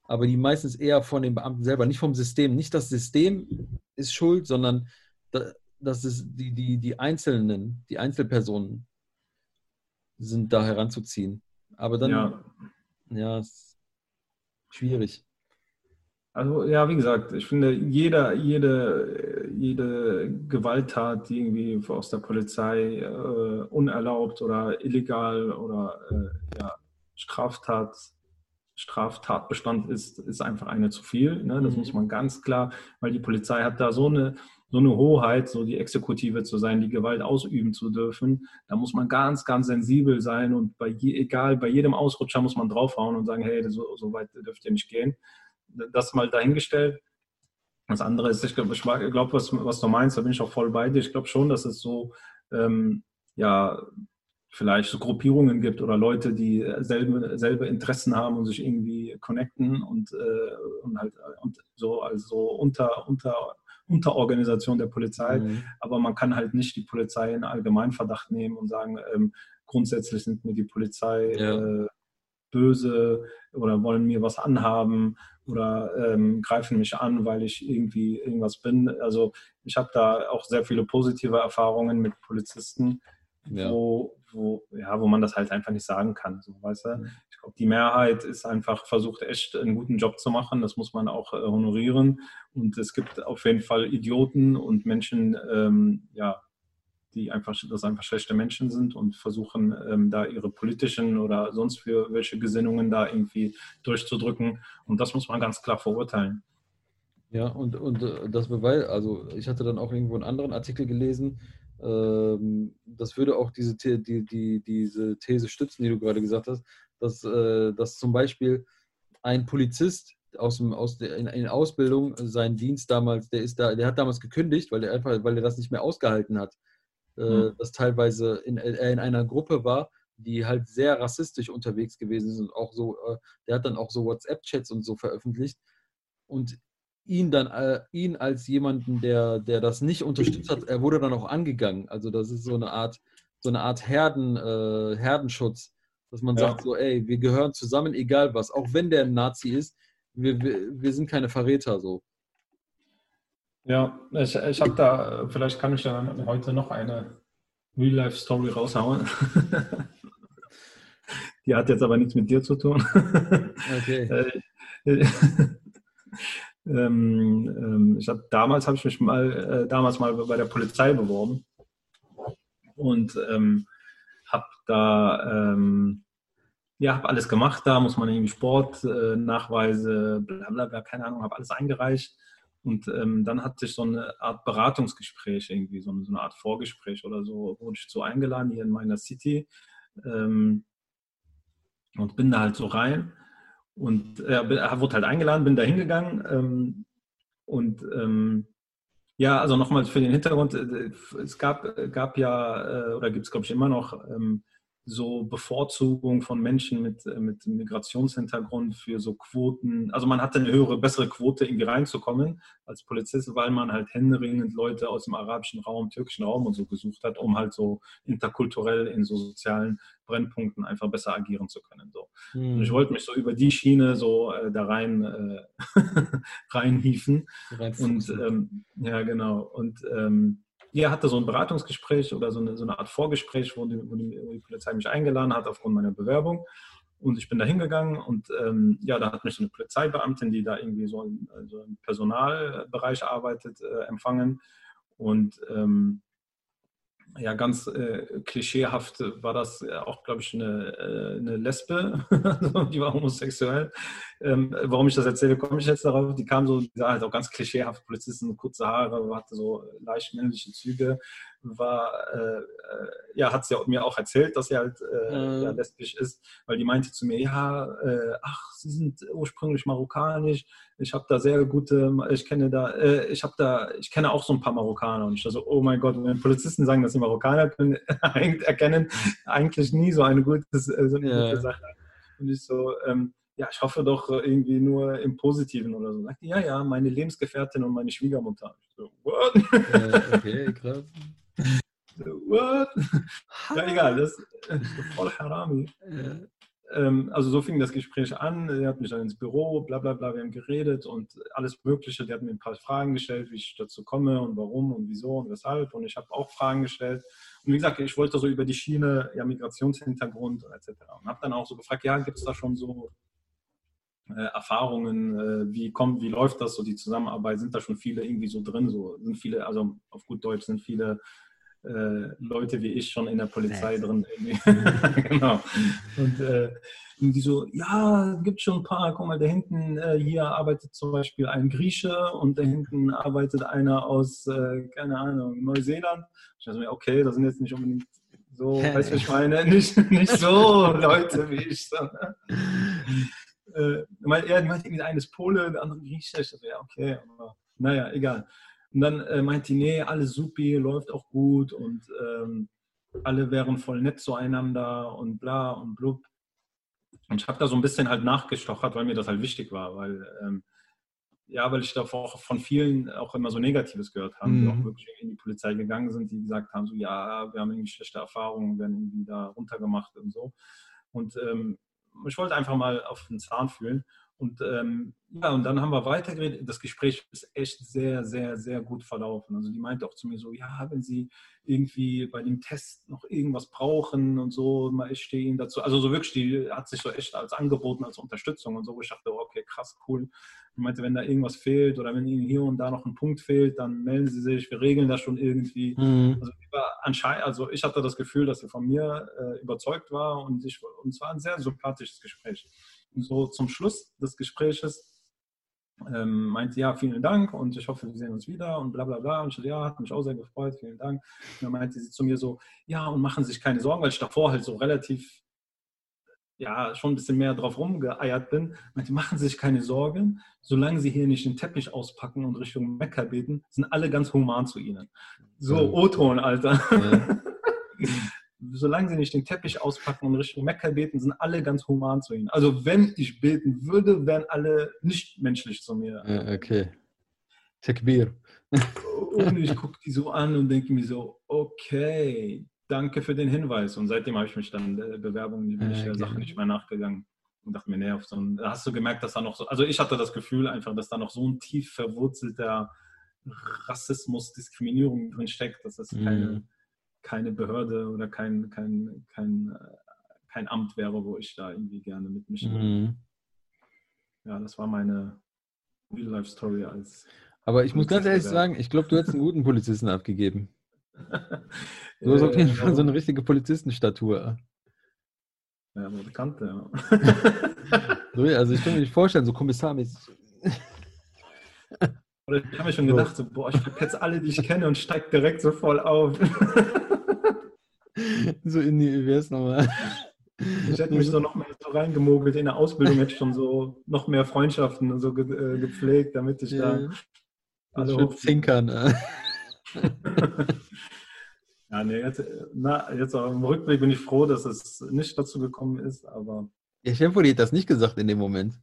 aber die meistens eher von den Beamten selber, nicht vom System. Nicht das System ist schuld, sondern das ist die, die, die Einzelnen, die Einzelpersonen sind da heranzuziehen. Aber dann, ja, ja ist schwierig. Also ja, wie gesagt, ich finde, jeder, jede, jede Gewalttat, die irgendwie aus der Polizei äh, unerlaubt oder illegal oder äh, ja, Straftat, Straftatbestand ist, ist einfach eine zu viel. Ne? Das mhm. muss man ganz klar, weil die Polizei hat da so eine, so eine Hoheit, so die Exekutive zu sein, die Gewalt ausüben zu dürfen. Da muss man ganz, ganz sensibel sein und bei je, egal, bei jedem Ausrutscher muss man draufhauen und sagen, hey, so, so weit dürft ihr nicht gehen das mal dahingestellt. Das andere ist, ich glaube, glaub, was, was du meinst, da bin ich auch voll bei dir. Ich glaube schon, dass es so, ähm, ja, vielleicht so Gruppierungen gibt oder Leute, die selbe, selbe Interessen haben und sich irgendwie connecten und, äh, und halt und so also unter, unter, Unterorganisation der Polizei. Mhm. Aber man kann halt nicht die Polizei in Allgemeinverdacht nehmen und sagen, ähm, grundsätzlich sind mir die Polizei ja. äh, böse oder wollen mir was anhaben oder ähm, greifen mich an, weil ich irgendwie irgendwas bin. Also ich habe da auch sehr viele positive Erfahrungen mit Polizisten, ja. Wo, wo, ja, wo man das halt einfach nicht sagen kann. So, weißt du? Mhm. Ich glaube, die Mehrheit ist einfach versucht, echt einen guten Job zu machen. Das muss man auch äh, honorieren. Und es gibt auf jeden Fall Idioten und Menschen, ähm, ja, die einfach, das einfach schlechte Menschen sind und versuchen, ähm, da ihre politischen oder sonst für welche Gesinnungen da irgendwie durchzudrücken. Und das muss man ganz klar verurteilen. Ja, und, und äh, das Beweis, also ich hatte dann auch irgendwo einen anderen Artikel gelesen, das würde auch diese, die, die, diese These stützen, die du gerade gesagt hast, dass, äh, dass zum Beispiel ein Polizist aus, dem, aus der, in, in Ausbildung seinen Dienst damals, der ist da, der hat damals gekündigt, weil er einfach, weil er das nicht mehr ausgehalten hat mhm. das teilweise in, äh, in einer Gruppe war, die halt sehr rassistisch unterwegs gewesen sind. Auch so, der hat dann auch so WhatsApp-Chats und so veröffentlicht. Und ihn dann, äh, ihn als jemanden, der, der das nicht unterstützt hat, er wurde dann auch angegangen. Also das ist so eine Art, so eine Art Herden, äh, Herdenschutz, dass man ja. sagt so, ey, wir gehören zusammen, egal was. Auch wenn der ein Nazi ist, wir, wir, wir sind keine Verräter so. Ja, ich, ich habe da, vielleicht kann ich ja heute noch eine Real-Life-Story raushauen. Die hat jetzt aber nichts mit dir zu tun. Okay. Äh, ähm, ähm, ich habe damals habe ich mich mal äh, damals mal bei der Polizei beworben und ähm, habe da ähm, ja habe alles gemacht. Da muss man irgendwie Sport, äh, bla bla bla, keine Ahnung, habe alles eingereicht und ähm, dann hatte ich so eine Art Beratungsgespräch, irgendwie, so eine, so eine, Art Vorgespräch oder so, wurde ich so eingeladen hier in meiner City ähm, und bin da halt so rein. Und äh, wurde halt eingeladen, bin da hingegangen ähm, und ähm, ja, also nochmal für den Hintergrund, äh, es gab, gab ja, äh, oder gibt es glaube ich immer noch, ähm, so Bevorzugung von Menschen mit, äh, mit Migrationshintergrund für so Quoten. Also man hatte eine höhere, bessere Quote, irgendwie reinzukommen als Polizist, weil man halt händeringend Leute aus dem arabischen Raum, türkischen Raum und so gesucht hat, um halt so interkulturell in so sozialen Brennpunkten einfach besser agieren zu können. So. Mhm. Und ich wollte mich so über die Schiene so äh, da rein äh, reinhieven. Und ähm, ja, genau. Und ähm, hier hatte so ein Beratungsgespräch oder so eine, so eine Art Vorgespräch, wo die, wo, die, wo die, Polizei mich eingeladen hat aufgrund meiner Bewerbung. Und ich bin da hingegangen und ähm, ja, da hat mich eine Polizeibeamtin, die da irgendwie so, in, also im Personalbereich arbeitet, äh, empfangen. Und ähm, ja, ganz äh, klischeehaft war das äh, auch, glaube ich, eine, äh, eine Lesbe, die war homosexuell. Ähm, warum ich das erzähle, komme ich jetzt darauf. Die kam so, die sah halt auch ganz klischeehaft, Polizisten, kurze Haare, hatte so leicht männliche Züge, war, äh, äh, ja, hat sie mir auch erzählt, dass sie halt mhm. ja, lesbisch ist, weil die meinte zu mir, ja, ach, sie sind ursprünglich marokkanisch, ich habe da sehr gute, ich kenne da, ich habe da, ich kenne auch so ein paar Marokkaner und ich dachte so, oh mein Gott, wenn Polizisten sagen, dass sie Marokkaner können, erkennen, eigentlich nie so eine gute, so eine ja. gute Sache. Und ich so, ähm, ja, ich hoffe doch äh, irgendwie nur im Positiven oder so. Sagt die, ja, ja, meine Lebensgefährtin und meine Schwiegermutter. Ich so, what? Ja, okay, krass. What? ja, egal, das ist voll Harami. Ja. Ähm, also so fing das Gespräch an. Er hat mich dann ins Büro, bla bla bla, wir haben geredet und alles Mögliche. Der hat mir ein paar Fragen gestellt, wie ich dazu komme und warum und wieso und weshalb. Und ich habe auch Fragen gestellt. Und wie gesagt, ich wollte so über die Schiene, ja, Migrationshintergrund etc. Und habe dann auch so gefragt, ja, gibt es da schon so äh, Erfahrungen, äh, wie kommt, wie läuft das so, die Zusammenarbeit, sind da schon viele irgendwie so drin, so sind viele, also auf gut Deutsch sind viele äh, Leute wie ich schon in der Polizei nice. drin. genau. Und äh, die so, ja, gibt schon ein paar, guck mal, da hinten, äh, hier arbeitet zum Beispiel ein Grieche und da hinten arbeitet einer aus, äh, keine Ahnung, Neuseeland. Ich dachte mir, okay, das sind jetzt nicht unbedingt so, weißt du, ich meine, nicht, nicht so Leute wie ich. Sondern, äh, er meinte irgendwie, der eine ist Pole, der andere Grieche. Ich dachte, ja, okay, aber naja, egal. Und dann äh, meinte die, nee, alles supi, läuft auch gut und ähm, alle wären voll nett zueinander und bla und blub. Und ich habe da so ein bisschen halt nachgestochert, weil mir das halt wichtig war, weil ähm, ja, weil ich auch von vielen auch immer so Negatives gehört habe, mhm. die auch wirklich in die Polizei gegangen sind, die gesagt haben, so ja, wir haben irgendwie schlechte Erfahrungen, werden irgendwie da runtergemacht und so. Und ähm, ich wollte einfach mal auf den Zahn fühlen. Und ähm, ja, und dann haben wir weitergeredet. Das Gespräch ist echt sehr, sehr, sehr gut verlaufen. Also die meinte auch zu mir so, ja, wenn Sie irgendwie bei dem Test noch irgendwas brauchen und so, ich stehe Ihnen dazu. Also so wirklich, die hat sich so echt als angeboten, als Unterstützung und so, wo ich dachte, okay, krass, cool. Ich meinte, wenn da irgendwas fehlt oder wenn Ihnen hier und da noch ein Punkt fehlt, dann melden Sie sich, wir regeln das schon irgendwie. Mhm. Also, anscheinend, also ich hatte das Gefühl, dass sie von mir äh, überzeugt war und, ich, und es war ein sehr sympathisches Gespräch. So zum Schluss des Gespräches ähm, meinte, ja, vielen Dank und ich hoffe, wir sehen uns wieder und bla bla bla. Und ich ja, hat mich auch sehr gefreut, vielen Dank. Und dann meinte sie zu mir so, ja, und machen Sie sich keine Sorgen, weil ich davor halt so relativ ja, schon ein bisschen mehr drauf rumgeeiert bin, meinte, machen Sie sich keine Sorgen, solange Sie hier nicht den Teppich auspacken und Richtung Mekka beten, sind alle ganz human zu Ihnen. So, ja. O-Ton, Alter. Ja. solange Sie nicht den Teppich auspacken und Richtung Mekka beten, sind alle ganz human zu Ihnen. Also wenn ich beten würde, wären alle nicht menschlich zu mir. Ja, okay. Takbir. und ich gucke die so an und denke mir so, okay, danke für den Hinweis. Und seitdem habe ich mich dann der Bewerbung, bin ich der okay. Sache nicht mehr nachgegangen und dachte mir, nee, auf so ein, da hast du gemerkt, dass da noch so, also ich hatte das Gefühl einfach, dass da noch so ein tief verwurzelter Rassismus, Diskriminierung drin steckt, dass das keine, mhm. Keine Behörde oder kein, kein, kein, kein Amt wäre, wo ich da irgendwie gerne mitmischen würde. Mhm. Ja, das war meine Real-Life-Story als. Aber ich muss ganz ehrlich sagen, ich glaube, du hättest einen guten Polizisten abgegeben. Du hast auf jeden Fall so eine richtige Polizistenstatur. Ja, aber bekannte, ja. also ich kann mir nicht vorstellen, so kommissarmäßig. Oder ich habe mir schon gedacht, so, boah, ich verpetze alle, die ich kenne und steige direkt so voll auf. so in die, wie heißt nochmal? Ich hätte mich so noch mehr so reingemogelt in der Ausbildung, hätte ich schon so noch mehr Freundschaften so ge äh, gepflegt, damit ich ja. da alle hochzinkern. Ja, nee, jetzt, na, jetzt auch im Rückblick bin ich froh, dass es nicht dazu gekommen ist, aber. Ja, ich habe dir das nicht gesagt in dem Moment.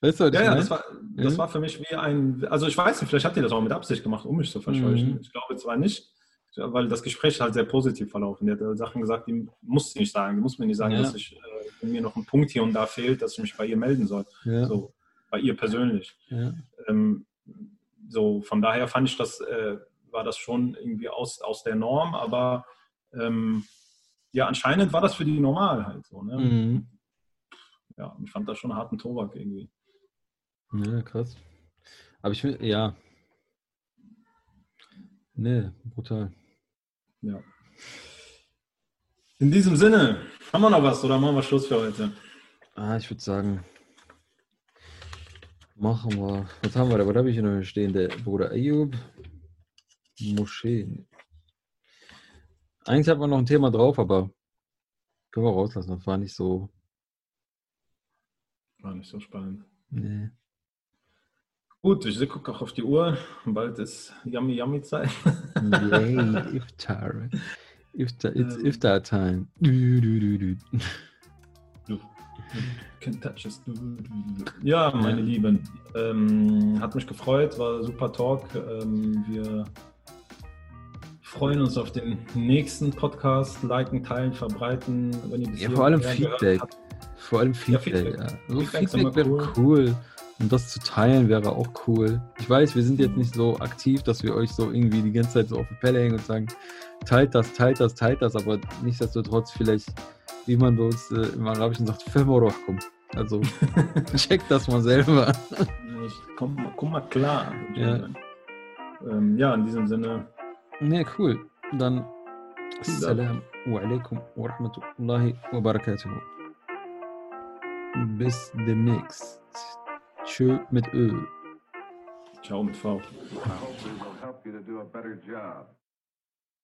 Weißt du, ja, ja, das war, das mhm. war für mich wie ein, also ich weiß nicht, vielleicht habt ihr das auch mit Absicht gemacht, um mich zu verscheuchen. Mhm. Ich glaube zwar nicht, weil das Gespräch halt sehr positiv verlaufen. Der hat Sachen gesagt, die muss nicht sagen, die muss mir nicht sagen, ja. dass ich, äh, mir noch ein Punkt hier und da fehlt, dass ich mich bei ihr melden soll. Ja. So, bei ihr persönlich. Ja. Ähm, so, von daher fand ich das äh, war das schon irgendwie aus, aus der Norm, aber ähm, ja, anscheinend war das für die normal halt so. Ne? Mhm. Ja, ich fand das schon einen harten Tobak irgendwie. Ja, krass. Aber ich will, ja. Nee, brutal. Ja. In diesem Sinne, haben wir noch was oder machen wir Schluss für heute? Ah, ich würde sagen, machen wir. Was haben wir da? Was habe ich hier noch stehen? Der Bruder Ayub, Moscheen. Eigentlich hat man noch ein Thema drauf, aber können wir rauslassen. Das war nicht so. War nicht so spannend. Nee. Gut, ich gucke auch auf die Uhr. Bald ist Yummy Yummy Zeit. Yay, Iftar. Iftar, it's ähm, Iftar time. Du, du, du, du. du. Can touch us. Ja, meine Lieben, ähm, hat mich gefreut, war super Talk. Ähm, wir freuen uns auf den nächsten Podcast. Liken, teilen, verbreiten. Wenn ihr ja, vor allem Feedback. Vor allem Feedback. Ja, Feedback, ja. Also Feedback, Feedback wäre cool. cool. Und das zu teilen wäre auch cool. Ich weiß, wir sind jetzt nicht so aktiv, dass wir euch so irgendwie die ganze Zeit so auf die Pelle hängen und sagen, teilt das, teilt das, teilt das, aber nichtsdestotrotz vielleicht, wie man bei uns äh, im Arabischen sagt, Femorochkum. Also check das mal selber. Ich komm, komm mal klar. Ja. Ähm, ja, in diesem Sinne. Ne, cool. Dann Salam wa alaikum wa rahmatullahi wa barakatuh. Bis demnächst. Tjo mit U. Ciao mit V. Wow.